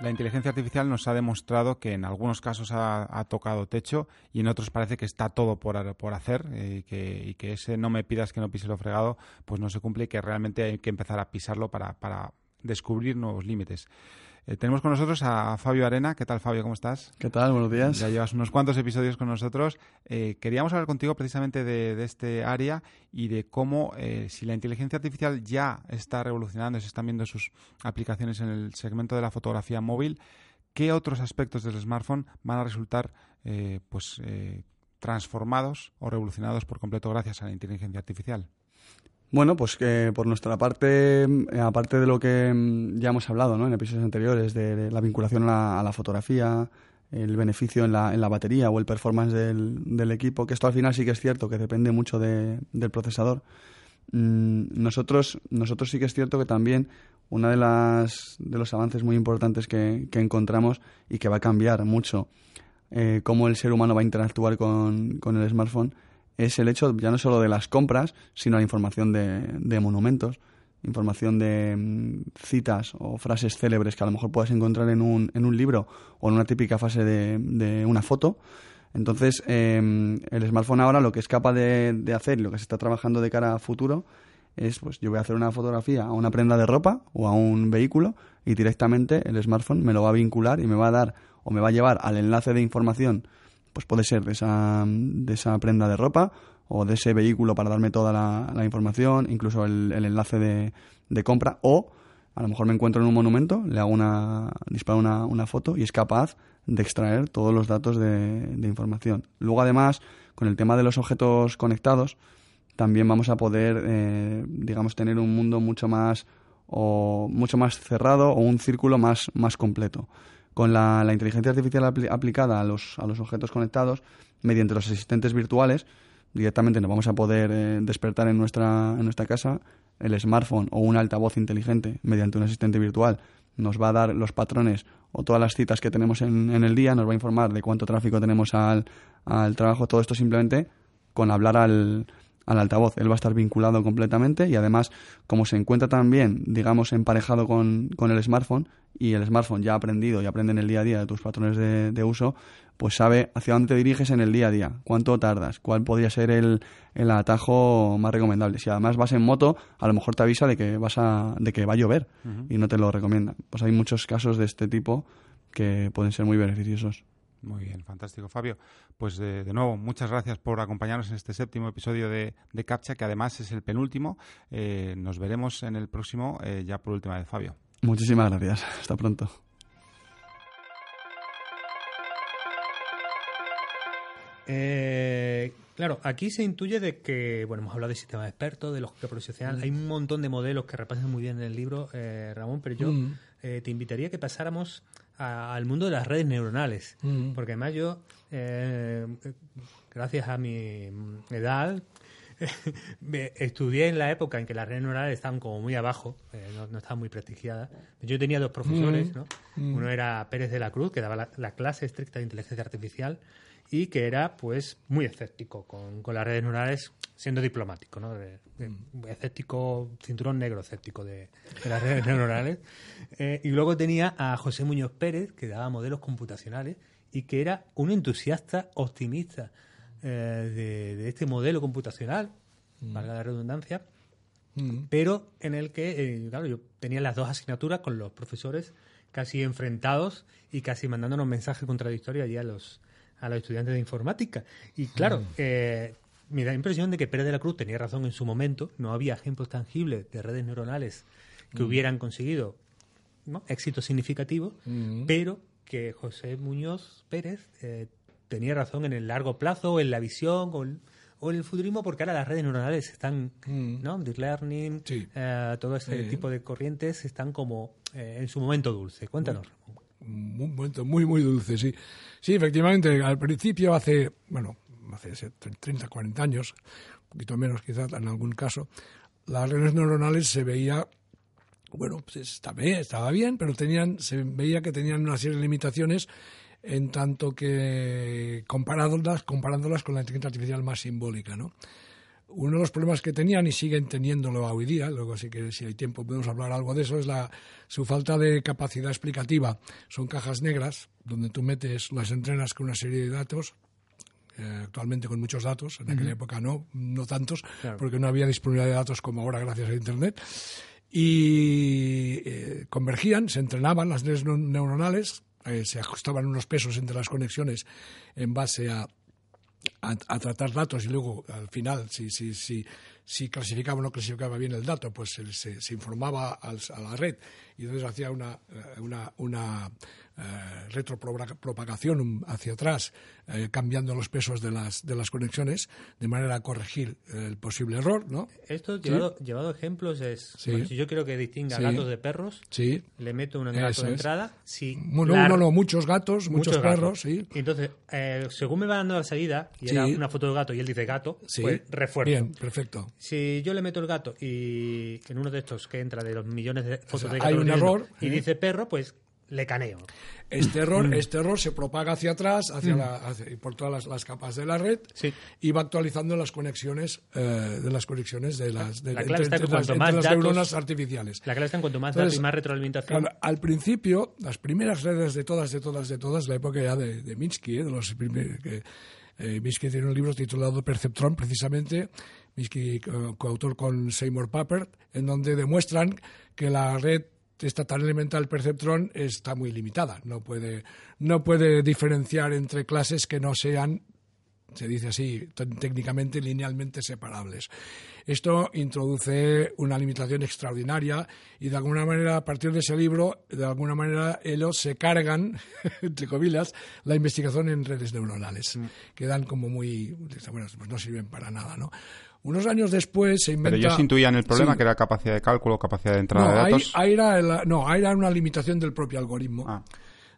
La inteligencia artificial nos ha demostrado que en algunos casos ha, tocado techo y en otros parece que está todo por, por hacer eh, y, que, y que ese no me pidas que no pise lo fregado pues no se cumple y que realmente hay que empezar a pisarlo para, para descubrir nuevos límites. Eh, tenemos con nosotros a Fabio Arena. ¿Qué tal, Fabio? ¿Cómo estás? ¿Qué tal? Buenos días. Ya llevas unos cuantos episodios con nosotros. Eh, queríamos hablar contigo precisamente de, de este área y de cómo, eh, si la inteligencia artificial ya está revolucionando, se están viendo sus aplicaciones en el segmento de la fotografía móvil, ¿qué otros aspectos del smartphone van a resultar eh, pues, eh, transformados o revolucionados por completo gracias a la inteligencia artificial? Bueno, pues que por nuestra parte, eh, aparte de lo que mm, ya hemos hablado ¿no? en episodios anteriores, de, la vinculación a la, a la fotografía, el beneficio en la, en la batería o el performance del, del equipo, que esto al final sí que es cierto, que depende mucho de- del procesador. Mm, nosotros, nosotros sí que es cierto que también uno de, las, de los avances muy importantes que, que encontramos y que va a cambiar mucho eh, cómo el ser humano va a interactuar con, con el smartphone es el hecho ya no solo de las compras, sino la información de, de monumentos, información de mm, citas o frases célebres que a lo mejor puedas encontrar en un, en un libro o en una típica fase de, una foto. Entonces, eh, el smartphone ahora lo que es capaz de, de hacer y lo que se está trabajando de cara a futuro es, pues yo voy a hacer una fotografía a una prenda de ropa o a un vehículo y directamente el smartphone me lo va a vincular y me va a dar o me va a llevar al enlace de información pues puede ser de esa, de esa prenda de ropa o de ese vehículo para darme toda la, información, incluso el, el enlace de, de compra, o a lo mejor me encuentro en un monumento, le hago una, disparo una, una foto y es capaz de extraer todos los datos de, de información. Luego, además, con el tema de los objetos conectados, también vamos a poder, eh, digamos, tener un mundo mucho más o mucho más cerrado o un círculo más, más completo. Con la, la inteligencia artificial apli- aplicada a los, a los objetos conectados, mediante los asistentes virtuales, directamente nos vamos a poder eh, despertar en nuestra, en nuestra casa. El smartphone o un altavoz inteligente mediante un asistente virtual nos va a dar los patrones o todas las citas que tenemos en, en el día, nos va a informar de cuánto tráfico tenemos al, al trabajo, todo esto simplemente con hablar al, al altavoz. Él va a estar vinculado completamente y además, como se encuentra también, digamos, emparejado con, con el smartphone y el smartphone ya ha aprendido y aprende en el día a día de tus patrones de, de uso, pues sabe hacia dónde te diriges en el día a día, cuánto tardas, cuál podría ser el, el atajo más recomendable. Si además vas en moto, a lo mejor te avisa de que vas a, de que va a llover y no te lo recomienda. Pues hay muchos casos de este tipo que pueden ser muy beneficiosos. Muy bien, fantástico, Fabio. Pues de, de nuevo, muchas gracias por acompañarnos en este séptimo episodio de, de Captcha, que además es el penúltimo. Eh, nos veremos en el próximo, eh, ya por última vez, Fabio. Muchísimas gracias. Hasta pronto. Eh, claro, aquí se intuye de que, bueno, hemos hablado de sistemas expertos, de los que profesional. Hay un montón de modelos que repasan muy bien en el libro, eh, Ramón, pero yo Mm. eh, te invitaría que pasáramos a- al mundo de las redes neuronales. Mm. Porque además yo, eh, gracias a mi edad, (laughs) me- estudié en la época en que las redes neuronales estaban como muy abajo, eh, no, no estaban muy prestigiadas. Yo tenía dos profesores, Mm. ¿no? Mm. Uno era Pérez de la Cruz, que daba la, la clase estricta de inteligencia artificial, y que era pues muy escéptico con, con las redes neuronales, siendo diplomático, ¿no? De- de- escéptico, cinturón negro escéptico de, de las redes (laughs) neuronales. Eh, y luego tenía a José Muñoz Pérez, que daba modelos computacionales y que era un entusiasta optimista eh, de, de este modelo computacional, valga la redundancia, Mm. pero en el que, eh, claro, yo tenía las dos asignaturas con los profesores casi enfrentados y casi mandándonos mensajes contradictorios allí a los, a los estudiantes de informática. Y claro, eh, me da la impresión de que Pérez de la Cruz tenía razón en su momento, no había ejemplos tangibles de redes neuronales que hubieran conseguido ¿no? éxitos significativos, Mm. pero que José Muñoz Pérez eh, tenía razón en el largo plazo, en la visión o, el- o el futurismo porque ahora las redes neuronales están, Mm. ¿no? Deep learning, Sí. eh, todo este Sí. tipo de corrientes están como eh, en su momento dulce. Cuéntanos. un momento muy, muy dulce, sí. Sí, efectivamente, al principio, hace, bueno, hace ese 30, 40 años, un poquito menos quizás en algún caso, las redes neuronales se veía, bueno, pues estaba bien, estaba bien, pero tenían, se veía que tenían una serie de limitaciones en tanto que comparándolas, comparándolas con la inteligencia artificial más simbólica, ¿no? Uno de los problemas que tenían y siguen teniéndolo hoy día, luego sí que si hay tiempo podemos hablar algo de eso, es la, su falta de capacidad explicativa. Son cajas negras donde tú metes, las entrenas con una serie de datos, eh, actualmente con muchos datos, en aquella época no, no tantos, porque no había disponibilidad de datos como ahora gracias a Internet, y eh, convergían, se entrenaban las redes neu- neuronales, eh, se ajustaban unos pesos entre las conexiones en base a a, a tratar datos y luego al final si, si, si, si clasificaba o no clasificaba bien el dato, pues se, se- se informaba al- a la red y entonces hacía una, eh, una, una eh, retropropagación hacia atrás, eh, cambiando los pesos de las, de las conexiones de manera a corregir el posible error, ¿no? Esto, llevado, llevado a ejemplos, es, Sí. bueno, si yo quiero que distinga Sí. gatos de perros, Sí. le meto un Eso gato de entrada. Si Bueno, la- uno no, muchos gatos, muchos, gatos. perros, sí. Y entonces, eh, según me va dando la salida, y Sí. era una foto del gato y él dice gato, Sí. pues refuerzo. Bien, perfecto. Si yo le meto el gato y en uno de estos que entra de los millones de fotos sea, de gatos un error, y ¿eh? dice perro, pues le caneo. Este Mm. (clears throat) error, este error se propaga hacia atrás, hacia la, hacia- por todas las, las capas de la red Sí. y va actualizando las conexiones eh, de las conexiones de las, de, La clave está que las, cuanto entre más las datos- neuronas artificiales. La clave está en cuanto más Entonces, datos y más retroalimentación. Claro, al principio, las primeras redes de todas, de todas, de todas, la época ya de, de Minsky, ¿eh? de los primeros, que, eh, Minsky tiene un libro titulado Perceptron, precisamente, Minsky co- coautor con Seymour Papert, en donde demuestran que la red esta tan elemental perceptron está muy limitada. No puede, no puede diferenciar entre clases que no sean se dice así, técnicamente linealmente separables. Esto introduce una limitación extraordinaria y de alguna manera, a partir de ese libro, de alguna manera ellos se cargan, (laughs) entre comillas, la investigación en redes neuronales, que dan como muy, bueno, pues no sirven para nada, ¿no? Unos años después se inventa... Pero ellos intuían el problema, Sí. que era capacidad de cálculo, capacidad de entrada No, de ahí, datos. ahí era el- no, ahí era una limitación del propio algoritmo. Ah.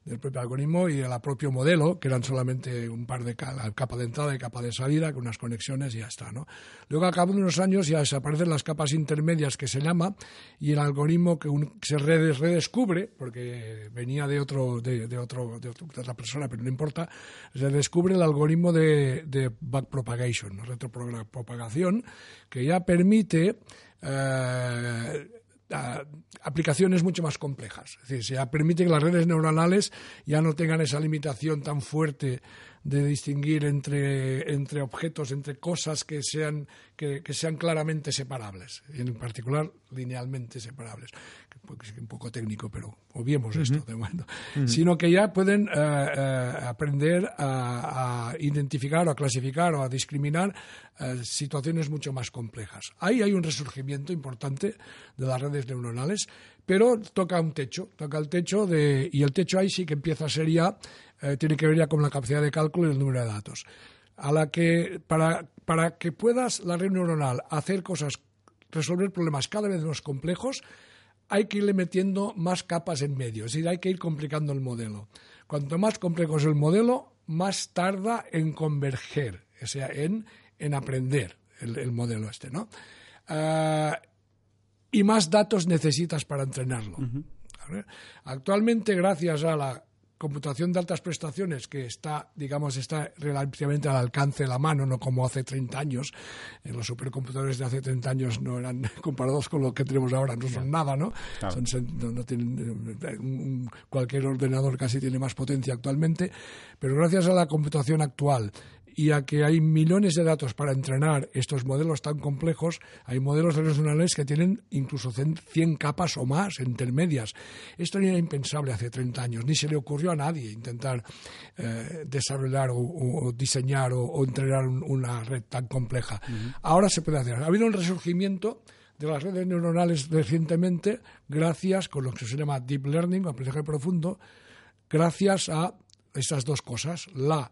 Del propio algoritmo y del propio modelo, que eran solamente un par de ca- capa de entrada y capa de salida, con unas conexiones y ya está. ¿no? Luego, a cabo de unos años, ya desaparecen las capas intermedias que se llama, y el algoritmo que se redes- redescubre, porque venía de otro, de, de otro, de, otro- otra persona, pero no importa, se descubre el algoritmo de, de backpropagation, retropropagación, que ya permite eh, aplicaciones mucho más complejas. Es decir, se permite que las redes neuronales ya no tengan esa limitación tan fuerte de distinguir entre, entre objetos, entre cosas que sean, que, que sean claramente separables, en particular linealmente separables. Ser un poco técnico, pero obviemos esto de momento. Sino que ya pueden eh, eh, aprender a, a identificar o a clasificar o a discriminar eh, situaciones mucho más complejas. Ahí hay un resurgimiento importante de las redes neuronales, pero toca un techo, toca el techo de, y el techo ahí sí que empieza a ser ya, eh, tiene que ver ya con la capacidad de cálculo y el número de datos. A la que, para, para que puedas la red neuronal hacer cosas, resolver problemas cada vez más complejos, hay que irle metiendo más capas en medio, es decir, hay que ir complicando el modelo. Cuanto más complejo es el modelo, más tarda en converger, o sea, en, en aprender el, el modelo este, ¿no? Ah, y más datos necesitas para entrenarlo. Actualmente, gracias a la computación de altas prestaciones que está, digamos, está relativamente al alcance de la mano, no como hace 30 años. Eh, los supercomputadores de hace 30 años no eran (laughs) comparados con lo que tenemos ahora, no son nada, ¿no? Claro. Son sen- no, no tienen, eh, cualquier ordenador casi tiene más potencia actualmente, pero gracias a la computación actual y a que hay millones de datos para entrenar estos modelos tan complejos, hay modelos neuronales que tienen incluso 100 100 capas o más intermedias. Esto era impensable hace 30 años, ni se le ocurrió a nadie intentar eh, desarrollar o, diseñar o, o entrenar un- una red tan compleja. Ahora se puede hacer. Ha habido un resurgimiento de las redes neuronales recientemente gracias con lo que se llama deep learning, o aprendizaje profundo, gracias a estas dos cosas, la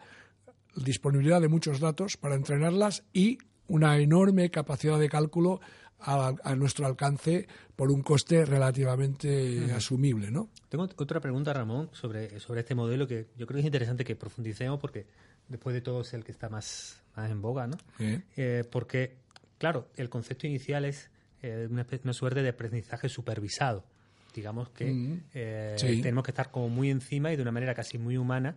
disponibilidad de muchos datos para entrenarlas y una enorme capacidad de cálculo a, a nuestro alcance por un coste relativamente asumible, ¿no? Tengo otra pregunta, Ramón, sobre, sobre este modelo que yo creo que es interesante que profundicemos porque después de todo es el que está más, más en boga, ¿no? Eh, porque, claro, el concepto inicial es eh, una, suerte de aprendizaje supervisado. Digamos que Mm. eh, Sí. tenemos que estar como muy encima y de una manera casi muy humana.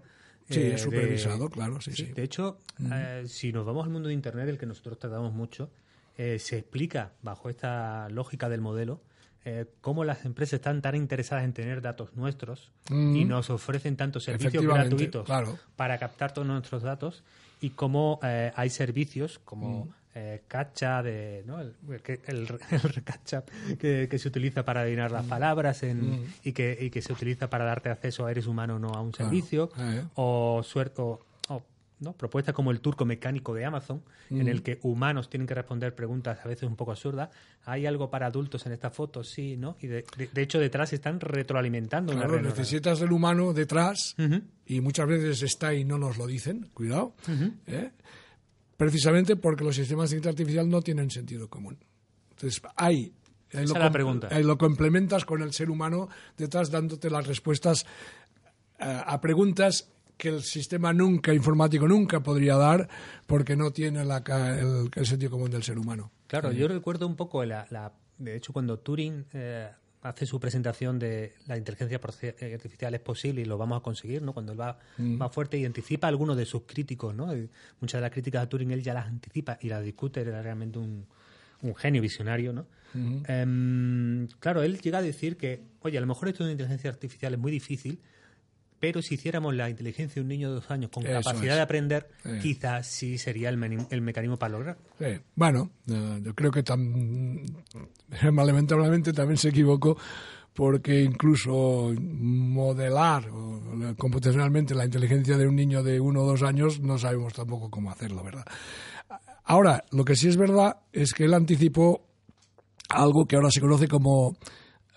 Sí, eh, es de- supervisado, claro, sí, sí. De hecho, eh, si nos vamos al mundo de Internet, del que nosotros tratamos mucho, eh, se explica bajo esta lógica del modelo eh, cómo las empresas están tan interesadas en tener datos nuestros Mm. y nos ofrecen tantos servicios gratuitos claro. para captar todos nuestros datos y cómo eh, hay servicios como Mm. Eh, Cacha de ¿no? el, el, el, (laughs) el Cacha que, que se utiliza para adivinar Mm. las palabras en- y, que, y que se utiliza para darte acceso a eres humano no a un servicio Eh. o suerte o, o, ¿no? propuestas como el turco mecánico de Amazon en el que humanos tienen que responder preguntas a veces un poco absurdas hay algo para adultos en esta foto sí no y de, de- de hecho detrás están retroalimentando una Claro, neuronal. necesitas del humano detrás Ujú. y muchas veces está y no nos lo dicen, cuidado, ¿eh? Precisamente porque los sistemas de inteligencia artificial no tienen sentido común. Entonces, hay... ahí Esa lo la pregunta. ahí lo complementas con el ser humano detrás dándote las respuestas eh, a preguntas que el sistema nunca informático nunca podría dar porque no tiene la ca- el, el sentido común del ser humano. Claro, yo recuerdo un poco la, la- de hecho cuando Turing eh, hace su presentación de la inteligencia eh, artificial es posible y lo vamos a conseguir, ¿no? Cuando él va, va fuerte y anticipa algunos de sus críticos, ¿no? Y muchas de las críticas a Turing él ya las anticipa y las discute, era realmente un, un genio visionario, ¿no? Em, claro, él llega a decir que, oye, a lo mejor esto de inteligencia artificial es muy difícil, pero si hiciéramos la inteligencia de un niño de dos años con Eso capacidad es. de aprender, Sí. quizás sí sería el, mecanismo para lograr. Sí, bueno, eh, yo creo que tam- (laughs) lamentablemente también se equivocó porque incluso modelar computacionalmente la inteligencia de un niño de uno o dos años no sabemos tampoco cómo hacerlo, ¿verdad? Ahora, lo que sí es verdad es que él anticipó algo que ahora se conoce como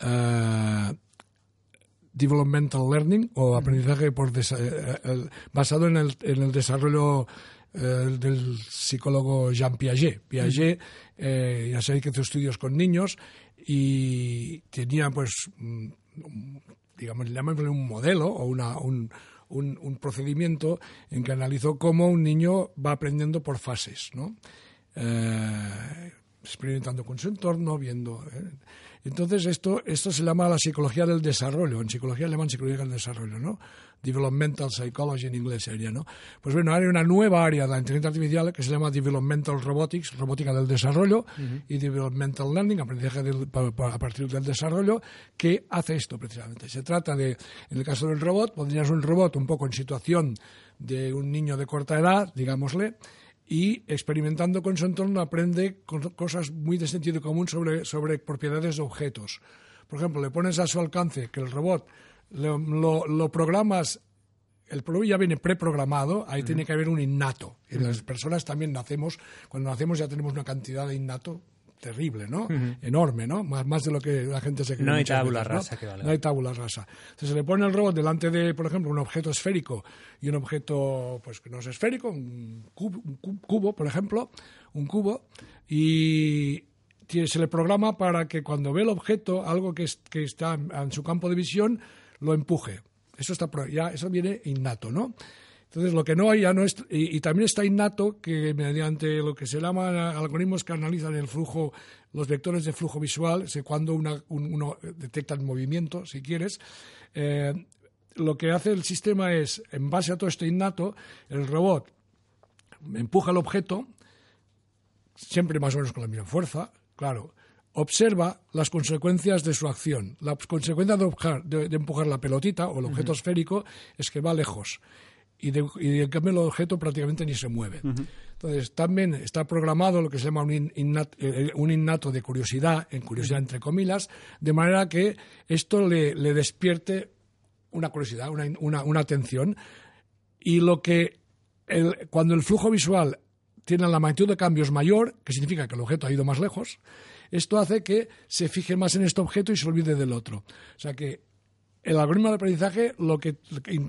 eh, developmental learning o aprendizaje por eh, el- basado en el, en el desarrollo eh, del psicólogo Jean Piaget. Piaget eh, ya sabéis que hizo estudios con niños y tenía pues mm, digamos, llamémosle un modelo o una, un, un, procedimiento en que analizó cómo un niño va aprendiendo por fases, ¿no? Eh, experimentando con su entorno, viendo. Entonces, esto, esto se llama la psicología del desarrollo. En psicología llaman psicología del desarrollo, ¿no? Developmental Psychology en inglés sería, ¿no? Pues bueno, hay una nueva área de la inteligencia artificial que se llama Developmental Robotics, robótica del desarrollo, y Developmental Learning, aprendizaje del- pa- pa- a partir del desarrollo, que hace esto precisamente. Se trata de, en el caso del robot, pondrías un robot un poco en situación de un niño de corta edad, digámosle, y experimentando con su entorno aprende co- cosas muy de sentido común sobre, sobre propiedades de objetos. Por ejemplo, le pones a su alcance que el robot lo, lo- lo programas, el programa ya viene preprogramado, ahí tiene que haber un innato. Y las personas también nacemos, cuando nacemos ya tenemos una cantidad de innato terrible, ¿no? Enorme, ¿no? Más, más de lo que la gente se cree. No hay tabula veces, ¿no? rasa que valga. No hay tabula rasa. Entonces se le pone el robot delante de, por ejemplo, un objeto esférico y un objeto, pues que no es esférico, un cubo, un cu- cubo, por ejemplo, un cubo, y se le programa para que cuando ve el objeto, algo que, es- que está en, su campo de visión, lo empuje. Eso está ya, eso viene innato, ¿no? Entonces, lo que no hay ya no es. Y, y también está innato que mediante lo que se llama algoritmos que analizan el flujo, los vectores de flujo visual, sé cuando una, un- uno detecta el movimiento, si quieres, eh, lo que hace el sistema es, en base a todo esto innato, el robot empuja el objeto, siempre más o menos con la misma fuerza, claro, observa las consecuencias de su acción. La consecuencia de, objar- de- de empujar la pelotita o el objeto esférico es que va lejos. Y, de, y en cambio el objeto prácticamente ni se mueve. Entonces, también está programado lo que se llama un, in- innat- eh, un innato de curiosidad, en curiosidad entre comillas, de manera que esto le, le despierte una curiosidad, una, una, una atención. Y lo que el- cuando el flujo visual tiene la magnitud de cambios mayor, que significa que el objeto ha ido más lejos, esto hace que se fije más en este objeto y se olvide del otro. O sea que el algoritmo de aprendizaje, lo que,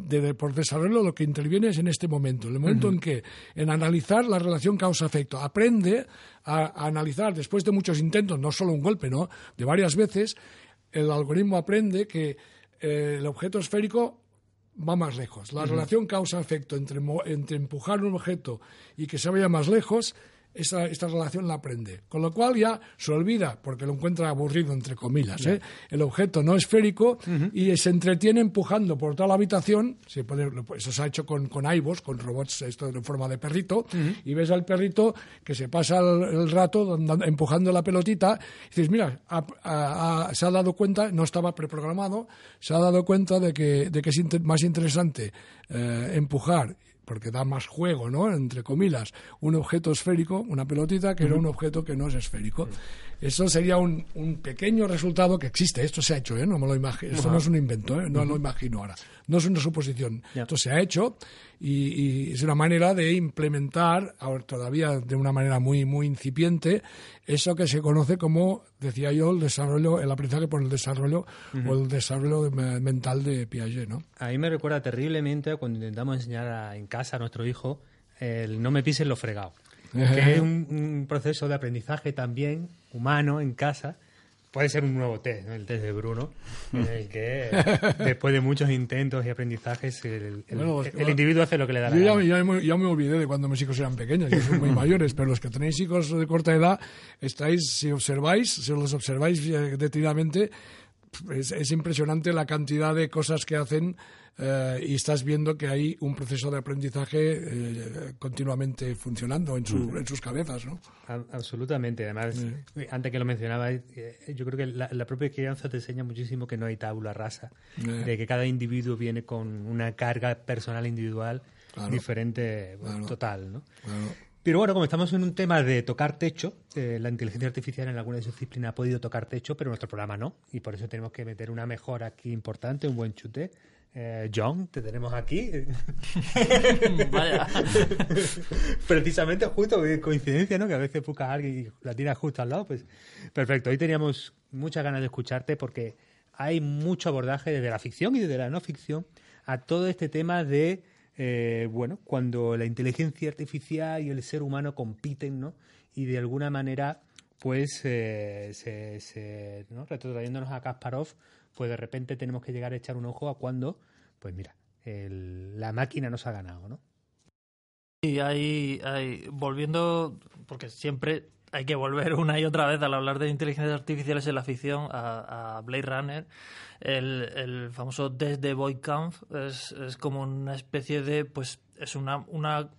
de- por desarrollo, lo que interviene es en este momento, en el momento en que, en analizar la relación causa-efecto, aprende a, a analizar, después de muchos intentos, no solo un golpe, ¿no? De varias veces, el algoritmo aprende que eh, el objeto esférico va más lejos. La relación causa-efecto entre, entre empujar un objeto y que se vaya más lejos, esa, esta relación la aprende. Con lo cual ya se olvida, porque lo encuentra aburrido, entre comillas, ¿eh? el objeto no esférico y se entretiene empujando por toda la habitación. Se puede- eso se ha hecho con, con iVoox, con robots esto en forma de perrito, y ves al perrito que se pasa el, el rato empujando la pelotita. Y dices, mira, se ha dado cuenta, no estaba preprogramado, se ha dado cuenta de que, de que es inter- más interesante eh, empujar porque da más juego, ¿no? Entre comillas, un objeto esférico, una pelotita, que era un objeto que no es esférico. Eso sería un, un pequeño resultado que existe. Esto se ha hecho, ¿eh? No me lo imagino. Esto no es un invento, ¿eh? No lo imagino ahora. No es una suposición. Esto se ha hecho y, y es una manera de implementar, ahora todavía de una manera muy, muy incipiente, eso que se conoce como, decía yo, el desarrollo, el aprendizaje por el desarrollo o el desarrollo me- mental de Piaget, ¿no? A mí me recuerda terriblemente cuando intentamos enseñar a- en casa a nuestro hijo el no me pises lo fregado. Que es un, un proceso de aprendizaje también humano en casa. Puede ser un nuevo test, ¿no? el test de Bruno, en el que (laughs) después de muchos intentos y aprendizajes el, el- Bueno, el bueno, individuo hace lo que le da la Yo ya, gana. ya me, ya me olvidé de cuando mis hijos eran pequeños, yo soy muy (laughs) mayores, pero los que tenéis hijos de corta edad, estáis, si observáis, si los observáis eh, detenidamente, es, es impresionante la cantidad de cosas que hacen eh, y estás viendo que hay un proceso de aprendizaje eh, continuamente funcionando en, su- Mm. en sus cabezas, ¿no? A- Absolutamente. Además, eh, antes que lo mencionaba, eh, yo creo que la, la propia crianza te enseña muchísimo que no hay tabula rasa, de que cada individuo viene con una carga personal individual Claro. diferente, bueno, Claro. total, ¿no? Claro. Pero bueno, como estamos en un tema de tocar techo, eh, la inteligencia artificial en alguna de sus disciplinas ha podido tocar techo, pero nuestro programa no. Y por eso tenemos que meter una mejora aquí importante, un buen chute. Eh, John, te tenemos aquí. (laughs) Vaya. Precisamente justo, coincidencia, ¿no? Que a veces buscas a alguien y la tiras justo al lado, pues perfecto. Hoy teníamos muchas ganas de escucharte porque hay mucho abordaje desde la ficción y desde la no ficción a todo este tema de, eh, bueno, cuando la inteligencia artificial y el ser humano compiten, ¿no? Y de alguna manera, pues, eh, se, se, ¿no? retrotrayéndonos a Kasparov, pues de repente tenemos que llegar a echar un ojo a cuando, pues mira, el- la máquina nos ha ganado, ¿no? Y hay, hay, volviendo, porque siempre hay que volver una y otra vez al hablar de inteligencias artificiales en la ficción, a, a Blade Runner, el, el famoso Desde Camp es, es como una especie de, pues, es una, una,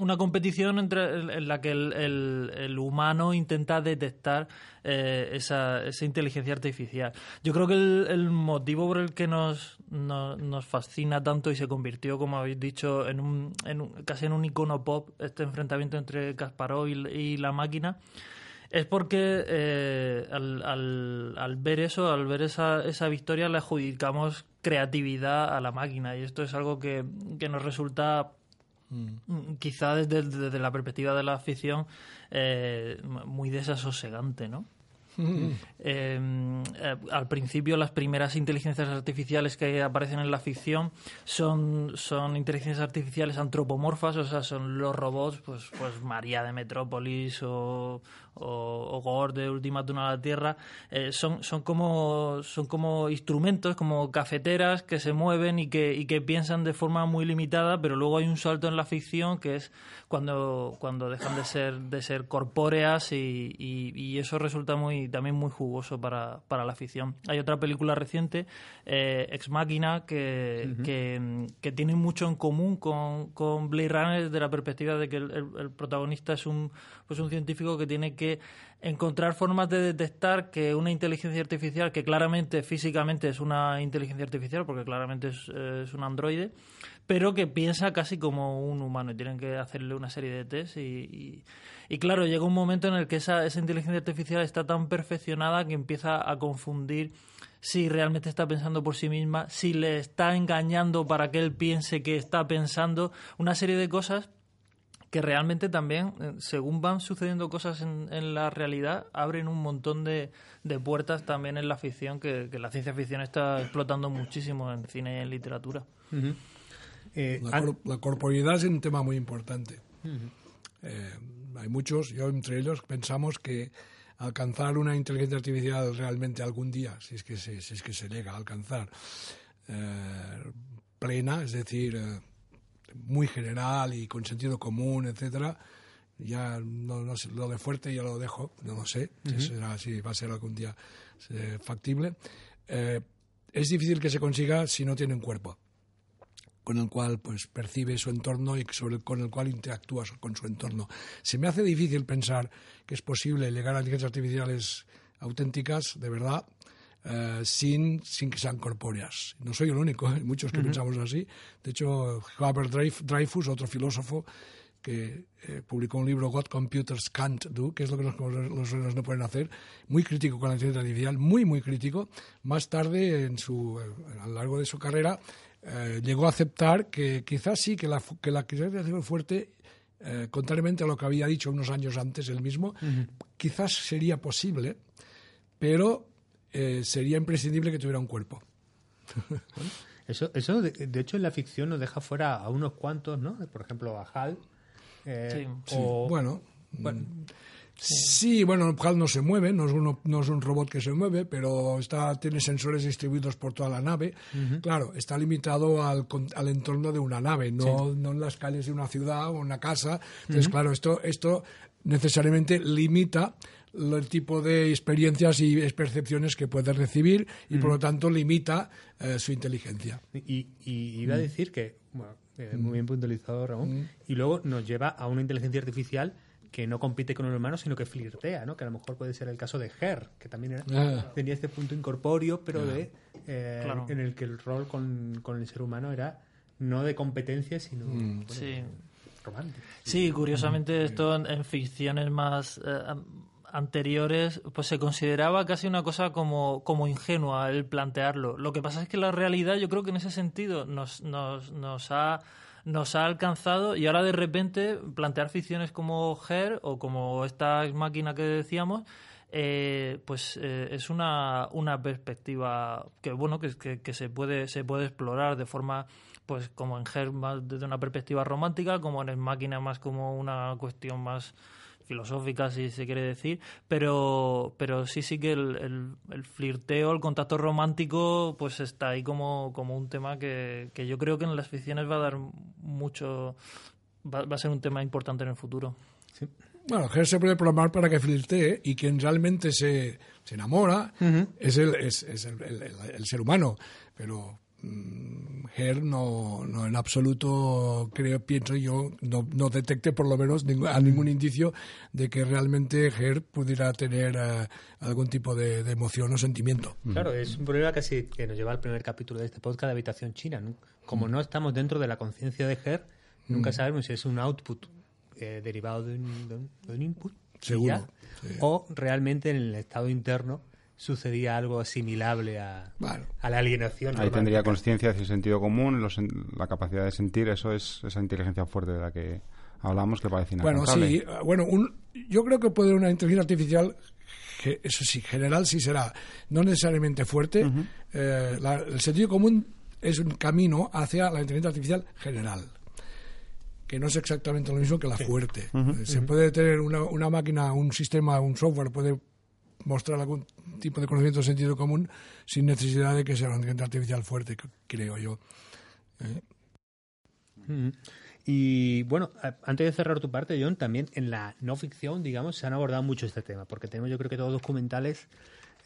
una competición entre, en, la que el, humano intenta detectar eh, esa, esa inteligencia artificial. Yo creo que el, motivo por el que nos, nos, fascina tanto y se convirtió, como habéis dicho, en un, en casi en un icono pop este enfrentamiento entre Kasparov y, y la máquina es porque eh, al, al- al ver eso, al ver esa, esa victoria, le adjudicamos creatividad a la máquina y esto es algo que, que nos resulta mm, quizá desde, desde la perspectiva de la ficción eh, muy desasosegante, ¿no? (laughs) Eh, eh, al principio las primeras inteligencias artificiales que aparecen en la ficción son, son inteligencias artificiales antropomorfas, o sea, son los robots, pues, pues María de Metrópolis o, o, o Gore de Ultimátum a la Tierra, eh, son, son, como, son como instrumentos, como cafeteras que se mueven y que, y que piensan de forma muy limitada, pero luego hay un salto en la ficción que es cuando, cuando dejan de ser, de ser corpóreas y, y- y eso resulta muy también muy jugoso para, para la ficción. Hay otra película reciente, eh, Ex Máquina, que, que, que tiene mucho en común con, con Blade Runner desde la perspectiva de que el, el- el protagonista es un, pues un científico que tiene que encontrar formas de detectar que una inteligencia artificial, que claramente físicamente es una inteligencia artificial, porque claramente es, eh, es un androide, pero que piensa casi como un humano y tienen que hacerle una serie de test y, y- y claro, llega un momento en el que esa, esa inteligencia artificial está tan perfeccionada que empieza a confundir si realmente está pensando por sí misma, si le está engañando para que él piense que está pensando, una serie de cosas que realmente también, eh, según van sucediendo cosas en, en la realidad, abren un montón de, de puertas también en la ficción, que, que la ciencia ficción está explotando muchísimo en cine y en literatura. Eh, La, cor- la corporeidad es un tema muy importante. Eh, hay muchos, yo entre ellos, pensamos que alcanzar una inteligencia artificial realmente algún día, si es que se, si es que se llega a alcanzar, eh, plena, es decir, eh, muy general y con sentido común, etcétera, ya no, no sé, lo de fuerte ya lo dejo, no lo sé, si será si va a ser algún día eh, factible. Eh, es difícil que se consiga si no tiene un cuerpo con el cual pues percibe su entorno y sobre, con el cual interactúa con su entorno. Se me hace difícil pensar que es posible llegar a inteligencias artificiales auténticas, de verdad, eh, sin, sin que sean corpóreas. No soy el único, hay muchos que pensamos así. De hecho, Dreif- Dreyfus, otro filósofo, que eh, publicó un libro What Computers Can't Do, que es lo que los, los no pueden hacer, muy crítico con la inteligencia artificial, muy, muy crítico. Más tarde, en su, eh, a lo largo de su carrera, eh, llegó a aceptar que quizás sí, que la, que la inteligencia artificial fuerte, eh, contrariamente a lo que había dicho unos años antes él mismo, quizás sería posible, pero eh, sería imprescindible que tuviera un cuerpo. (laughs) Eso, eso de, de hecho, en la ficción nos deja fuera a unos cuantos, ¿no? Por ejemplo, a Hal. eh, Sí. o- Bueno, bueno, Sí, bueno, HAL no se mueve, no es, uno- no es un robot que se mueve, pero está, tiene sensores distribuidos por toda la nave. Claro, está limitado al, con- al entorno de una nave, no, no en las calles de una ciudad o una casa. Entonces, claro, esto, esto necesariamente limita el tipo de experiencias y percepciones que puede recibir y, por lo tanto, limita eh, su inteligencia. Y, y iba a decir que, bueno, eh, muy bien puntualizado Ramón, y luego nos lleva a una inteligencia artificial que no compite con un humano, sino que flirtea, ¿no? Que a lo mejor puede ser el caso de Her, que también era- Ah. tenía este punto incorpóreo, pero de eh, Claro. en el que el rol con, con el ser humano era no de competencia, sino bueno, Sí. romántico. Sí, curiosamente esto en, en ficciones más eh, anteriores pues se consideraba casi una cosa como, como ingenua el plantearlo. Lo que pasa es que la realidad yo creo que en ese sentido nos, nos, nos ha nos ha alcanzado y ahora de repente plantear ficciones como Her o como esta máquina que decíamos eh, pues eh, es una, una perspectiva que bueno que, que, que se puede se puede explorar de forma pues como en Her más desde una perspectiva romántica como en máquina más como una cuestión más filosófica si se quiere decir pero pero sí sí que el, el, el flirteo el contacto romántico pues está ahí como, como un tema que, que yo creo que en las ficciones va a dar mucho va, va a ser un tema importante en el futuro Bueno, Ger se puede programar para que flirtee y quien realmente se, se enamora es, el, es, es el, el- el- el ser humano. Pero mm, Ger no, no en absoluto, creo, pienso yo, no, no detecte por lo menos ningún- a ningún indicio de que realmente Ger pudiera tener eh, algún tipo de, de emoción o sentimiento. Claro, es un problema casi que nos lleva al primer capítulo de este podcast de Habitación China. ¿no? Como no estamos dentro de la conciencia de Her, nunca sabemos si es un output eh, derivado de un, de input Seguro, ya, o realmente en el estado interno sucedía algo asimilable a, Bueno. a la alienación. Ahí tendría conciencia, decir, sentido común, los la capacidad de sentir, eso es esa inteligencia fuerte de la que hablamos que parece Bueno, sí, eh, bueno, un, yo creo que puede una inteligencia artificial, que eso sí, general sí será, no necesariamente fuerte. Eh, la- el sentido común es un camino hacia la inteligencia artificial general, que no es exactamente lo mismo que la fuerte. Se puede tener una, una máquina, un sistema, un software, puede mostrar algún tipo de conocimiento de sentido común sin necesidad de que sea una inteligencia artificial fuerte, creo yo. Ujú. Y bueno, antes de cerrar tu parte, John, también en la no ficción, digamos, se han abordado mucho este tema, porque tenemos yo creo que todos documentales,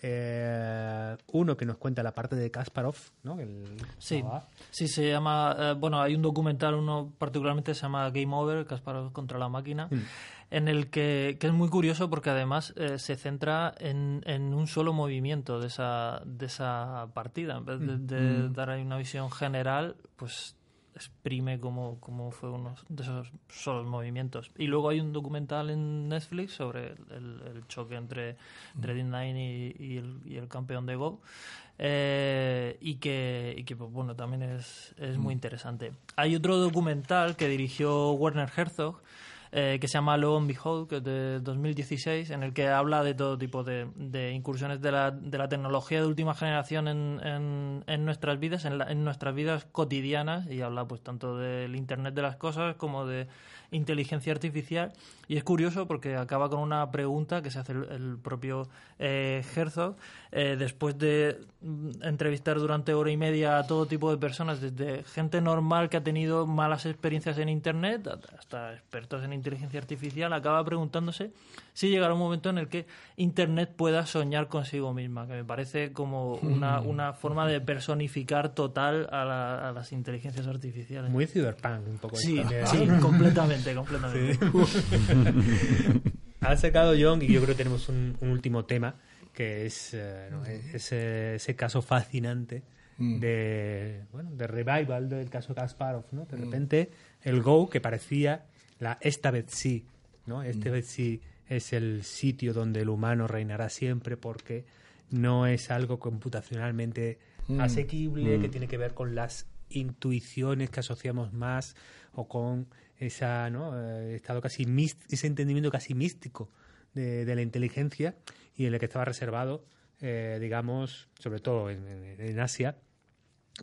eh, uno que nos cuenta la parte de Kasparov, ¿no? El, Sí, Ah, sí se llama, eh, bueno, hay un documental, uno particularmente se llama Game Over, Kasparov contra la máquina, en el que, que es muy curioso porque además eh, se centra en, en un solo movimiento de esa, de esa partida. En vez de, de dar ahí una visión general, pues exprime cómo, cómo fue uno de esos solos movimientos. Y luego hay un documental en Netflix sobre el, el- el choque entre, entre Dean Nine y, y el, y el campeón de Go. Eh, y que, y que pues, bueno, también es, es muy interesante. Hay otro documental que dirigió Werner Herzog, eh, que se llama Lo and Behold, que es de 2016, en el que habla de todo tipo de, incursiones de la, de la tecnología de última generación en, en, nuestras vidas, en, la- en nuestras vidas cotidianas, y habla pues tanto del Internet de las cosas como de inteligencia artificial. Y es curioso porque acaba con una pregunta que se hace el, propio eh, eh, después de mm, entrevistar durante hora y media a todo tipo de personas, desde gente normal que ha tenido malas experiencias en Internet hasta expertos en inteligencia artificial, acaba preguntándose si llegará un momento en el que Internet pueda soñar consigo misma, que me parece como una, una forma de personificar total a, la- a las inteligencias artificiales. Muy cyberpunk un poco. Sí, esto. sí, (laughs) completamente, completamente. (laughs) Ha sacado John y yo creo que tenemos un, un último tema que es eh, ¿no? ese, ese caso fascinante de bueno de revival del caso Kasparov no de repente el Go que parecía la esta vez sí no esta vez sí es el sitio donde el humano reinará siempre porque no es algo computacionalmente asequible que tiene que ver con las intuiciones que asociamos más o con esa no Eh, estado casi ese entendimiento casi místico de, la inteligencia y en el que estaba reservado eh, digamos sobre todo en, Asia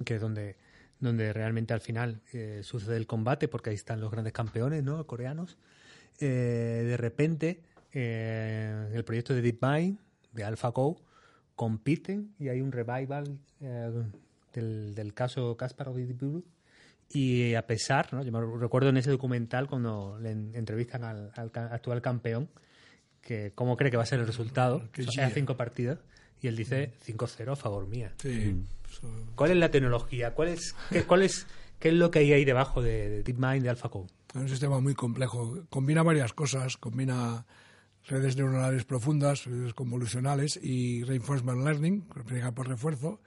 que es donde donde realmente al final eh, sucede el combate porque ahí están los grandes campeones no coreanos. Eh, de repente el proyecto de DeepMind de AlphaGo compiten y hay un revival del, del caso Kasparov y Blue. Y a pesar, ¿no? yo me recuerdo en ese documental cuando le en- entrevistan al, actual campeón, que cómo cree que va a ser el resultado, Que o sea, cinco partidas, y él dice 5-0 a favor mía. Sí. ¿Cuál es la tecnología? ¿Cuál es, qué, cuál es, qué es lo que hay ahí debajo de, de DeepMind, de AlphaGo? Es un sistema muy complejo. Combina varias cosas. Combina redes neuronales profundas, redes convolucionales y reinforcement learning, por refuerzo,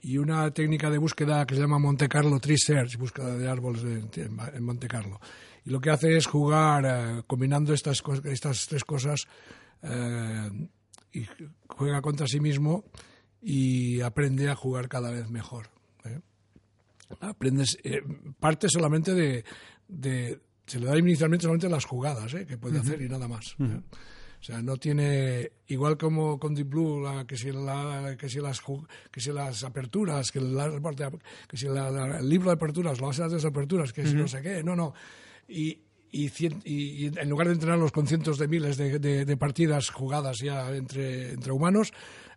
y una técnica de búsqueda que se llama Monte Carlo Tree Search, búsqueda de árboles de- en Monte Carlo. Y lo que hace es jugar eh, combinando estas, estas tres cosas eh, y juega contra sí mismo y aprende a jugar cada vez mejor. ¿eh? aprendes eh, parte solamente de, de- se le da inicialmente solamente las jugadas ¿eh? que puede hacer y nada más ¿eh? o sea no tiene igual como con Deep Blue la- que si la, que si las que si las aperturas que, la- que si la- el libro de aperturas las de aperturas que si no sé qué no no y y, cien- y- y en lugar de entrenarlos con cientos de miles de, de- de partidas jugadas ya entre, entre humanos,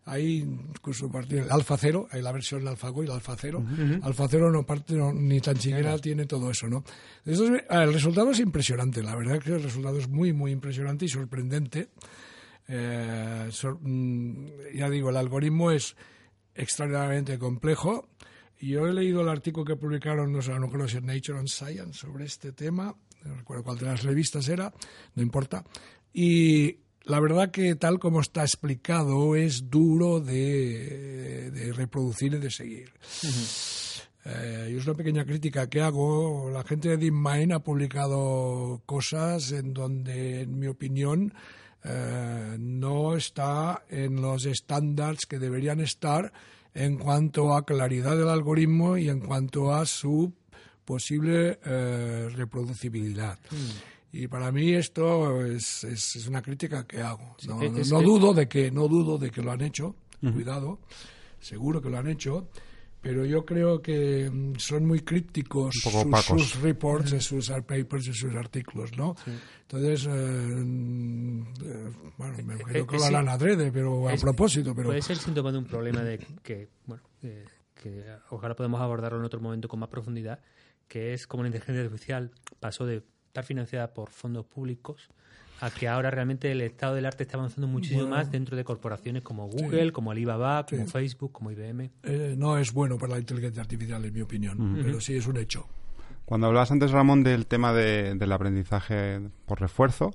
hay incluso el Alfa Cero, hay la versión AlphaGo y el Alfa Cero. Alfa Cero no parte, no, ni tan siquiera tiene todo eso, ¿no? Entonces, el resultado es impresionante, la verdad que el resultado es muy, muy impresionante y sorprendente. Eh, sor- mm, ya digo, el algoritmo es extraordinariamente complejo. Yo he leído el artículo que publicaron, no sé, no creo si en Nature and Science sobre este tema, no recuerdo cuál de las revistas era, no importa. Y la verdad que tal como está explicado es duro de, de reproducir y de seguir. Eh, y es una pequeña crítica que hago. La gente de DeepMind ha publicado cosas en donde, en mi opinión, eh, no está en los estándares que deberían estar en cuanto a claridad del algoritmo y en cuanto a su posible eh, reproducibilidad. Y para mí esto es, es- es una crítica que hago. No, dudo de que no dudo de que lo han hecho, cuidado, seguro que lo han hecho, pero yo creo que mm, son muy crípticos sus, sus reports, y sus papers y sus artículos, ¿no? Entonces, eh, mm, eh, bueno, me imagino eh, que lo harán adrede, pero a Es- propósito, pero Puede ser síntoma de un problema de que, bueno, eh, que ojalá podamos abordarlo en otro momento con más profundidad, que es como la inteligencia artificial pasó de estar financiada por fondos públicos a que ahora realmente el estado del arte está avanzando muchísimo Bueno. más dentro de corporaciones como Google, como Alibaba, como Sí. Facebook, como IBM. eh, no es bueno para la inteligencia artificial, en mi opinión, pero sí es un hecho. Cuando hablabas antes, Ramón, del tema de- del aprendizaje por refuerzo,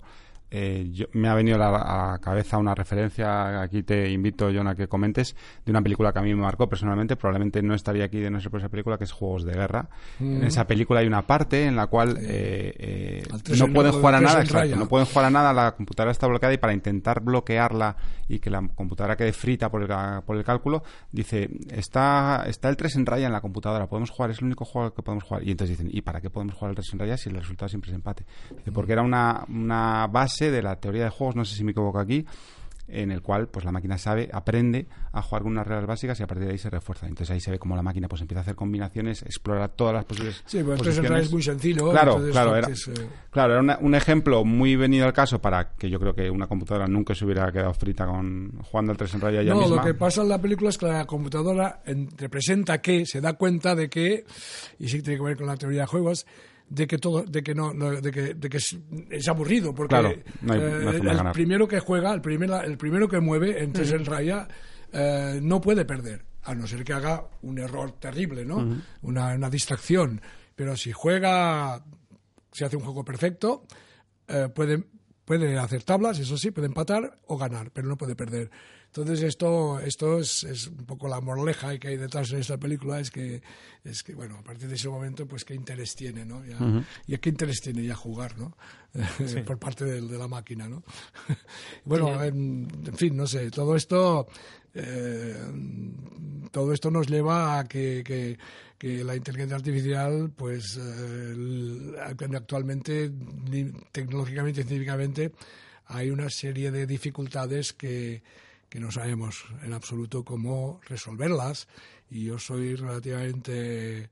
eh, yo- me ha venido a la, a cabeza una referencia, aquí te invito, John, a que comentes, de una película que a mí me marcó personalmente, probablemente no estaría aquí de no ser por esa película, que es Juegos de Guerra. En esa película hay una parte en la cual eh, eh, no en- pueden jugar a nada, exacto, no pueden jugar a nada, la computadora está bloqueada y para intentar bloquearla y que la computadora quede frita por el, por el cálculo, dice, está, está el 3 en raya en la computadora, podemos jugar, es el único juego que podemos jugar. Y entonces dicen, ¿y para qué podemos jugar el 3 en raya si el resultado siempre es empate? Dice, porque era una, una base de la teoría de juegos, no sé si me equivoco aquí, en el cual pues la máquina sabe, aprende a jugar con unas reglas básicas y a partir de ahí se refuerza. Entonces ahí se ve cómo la máquina pues empieza a hacer combinaciones, explora todas las posibles Sí, pues posiciones. es muy sencillo. Claro, entonces, claro, era, eh, claro, era una- un ejemplo muy venido al caso para que yo creo que una computadora nunca se hubiera quedado frita con jugando al 3 en raya ella No, misma. lo que pasa en la película es que la computadora en- representa que se da cuenta de que, y sí tiene que ver con la teoría de juegos, de que todo, de que no, no- de que, de que es, es aburrido, porque Claro, no hay- no hay eh, el ganar. primero que juega, el, primer, el primero que mueve en tres en raya, eh, no puede perder, a no ser que haga un error terrible, ¿no? una, una distracción. Pero si juega, si hace un juego perfecto, eh, puede, puede hacer tablas, eso sí, puede empatar o ganar, pero no puede perder. Entonces esto, esto es, es un poco la moraleja que hay detrás de esta película, es que, es que bueno, a partir de ese momento, pues qué interés tiene, ¿no? Ya, ¿Y qué interés tiene ya jugar, ¿no? (laughs) Por parte de, de la máquina, ¿no? (laughs) bueno, en, en fin, no sé, todo esto, eh, todo esto nos lleva a que, que, que la inteligencia artificial, pues eh, actualmente, tecnológicamente y científicamente, hay una serie de dificultades que, que no sabemos en absoluto cómo resolverlas. Y yo soy relativamente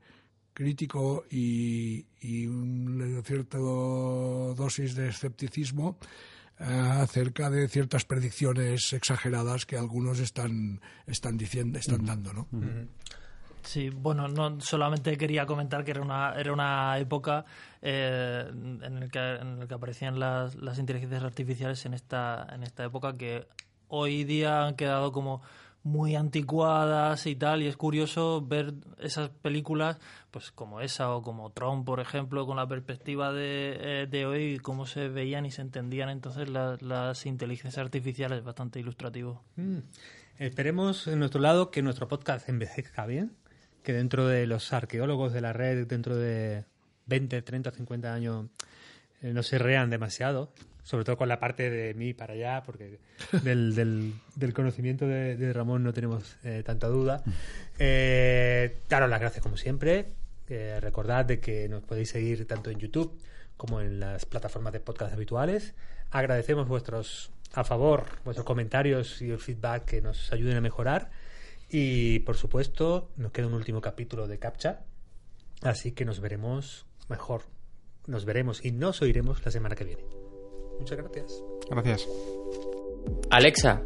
crítico y, y una cierta dosis de escepticismo eh, acerca de ciertas predicciones exageradas que algunos están, están diciendo, están dando, ¿no? Sí, bueno, no solamente quería comentar que era una, era una época eh, en el que, en el que aparecían las, las inteligencias artificiales en esta, en esta época que hoy día han quedado como muy anticuadas y tal, y es curioso ver esas películas, pues como esa o como Tron, por ejemplo, con la perspectiva de, eh, de hoy, cómo se veían y se entendían entonces las, las inteligencias artificiales, bastante ilustrativo. Mm. Esperemos en nuestro lado que nuestro podcast envejezca bien, que dentro de los arqueólogos de la red, dentro de 20, 30, 50 años, no se rean demasiado, sobre todo con la parte de mí para allá, porque (laughs) del, del, del conocimiento de, de Ramón no tenemos eh, tanta duda. Eh, daros las gracias como siempre. Eh, recordad de que nos podéis seguir tanto en YouTube como en las plataformas de podcast habituales. Agradecemos vuestros a favor, vuestros comentarios y el feedback que nos ayuden a mejorar. Y por supuesto, nos queda un último capítulo de Captcha. Así que nos veremos mejor. Nos veremos y nos oiremos la semana que viene. Muchas gracias. Gracias. Alexa,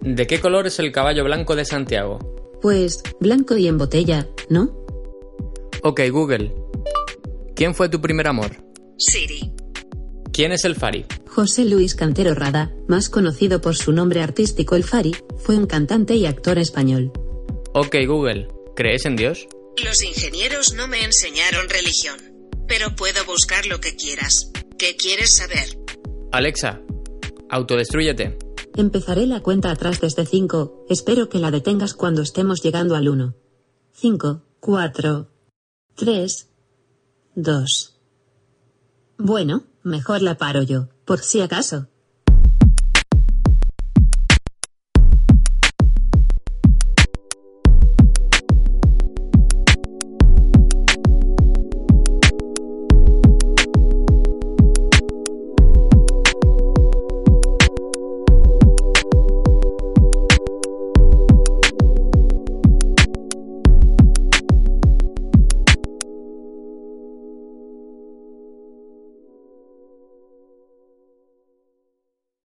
¿de qué color es el caballo blanco de Santiago? Pues, blanco y en botella, ¿no? Ok, Google. ¿Quién fue tu primer amor? Siri. ¿Quién es el Fari? José Luis Cantero Rada, más conocido por su nombre artístico El Fari, fue un cantante y actor español. Ok, Google. ¿Crees en Dios? Los ingenieros no me enseñaron religión. Pero puedo buscar lo que quieras. ¿Qué quieres saber? Alexa, autodestrúyete. Empezaré la cuenta atrás desde 5, espero que la detengas cuando estemos llegando al 1. 5, 4, 3, 2. Bueno, mejor la paro yo, por si acaso.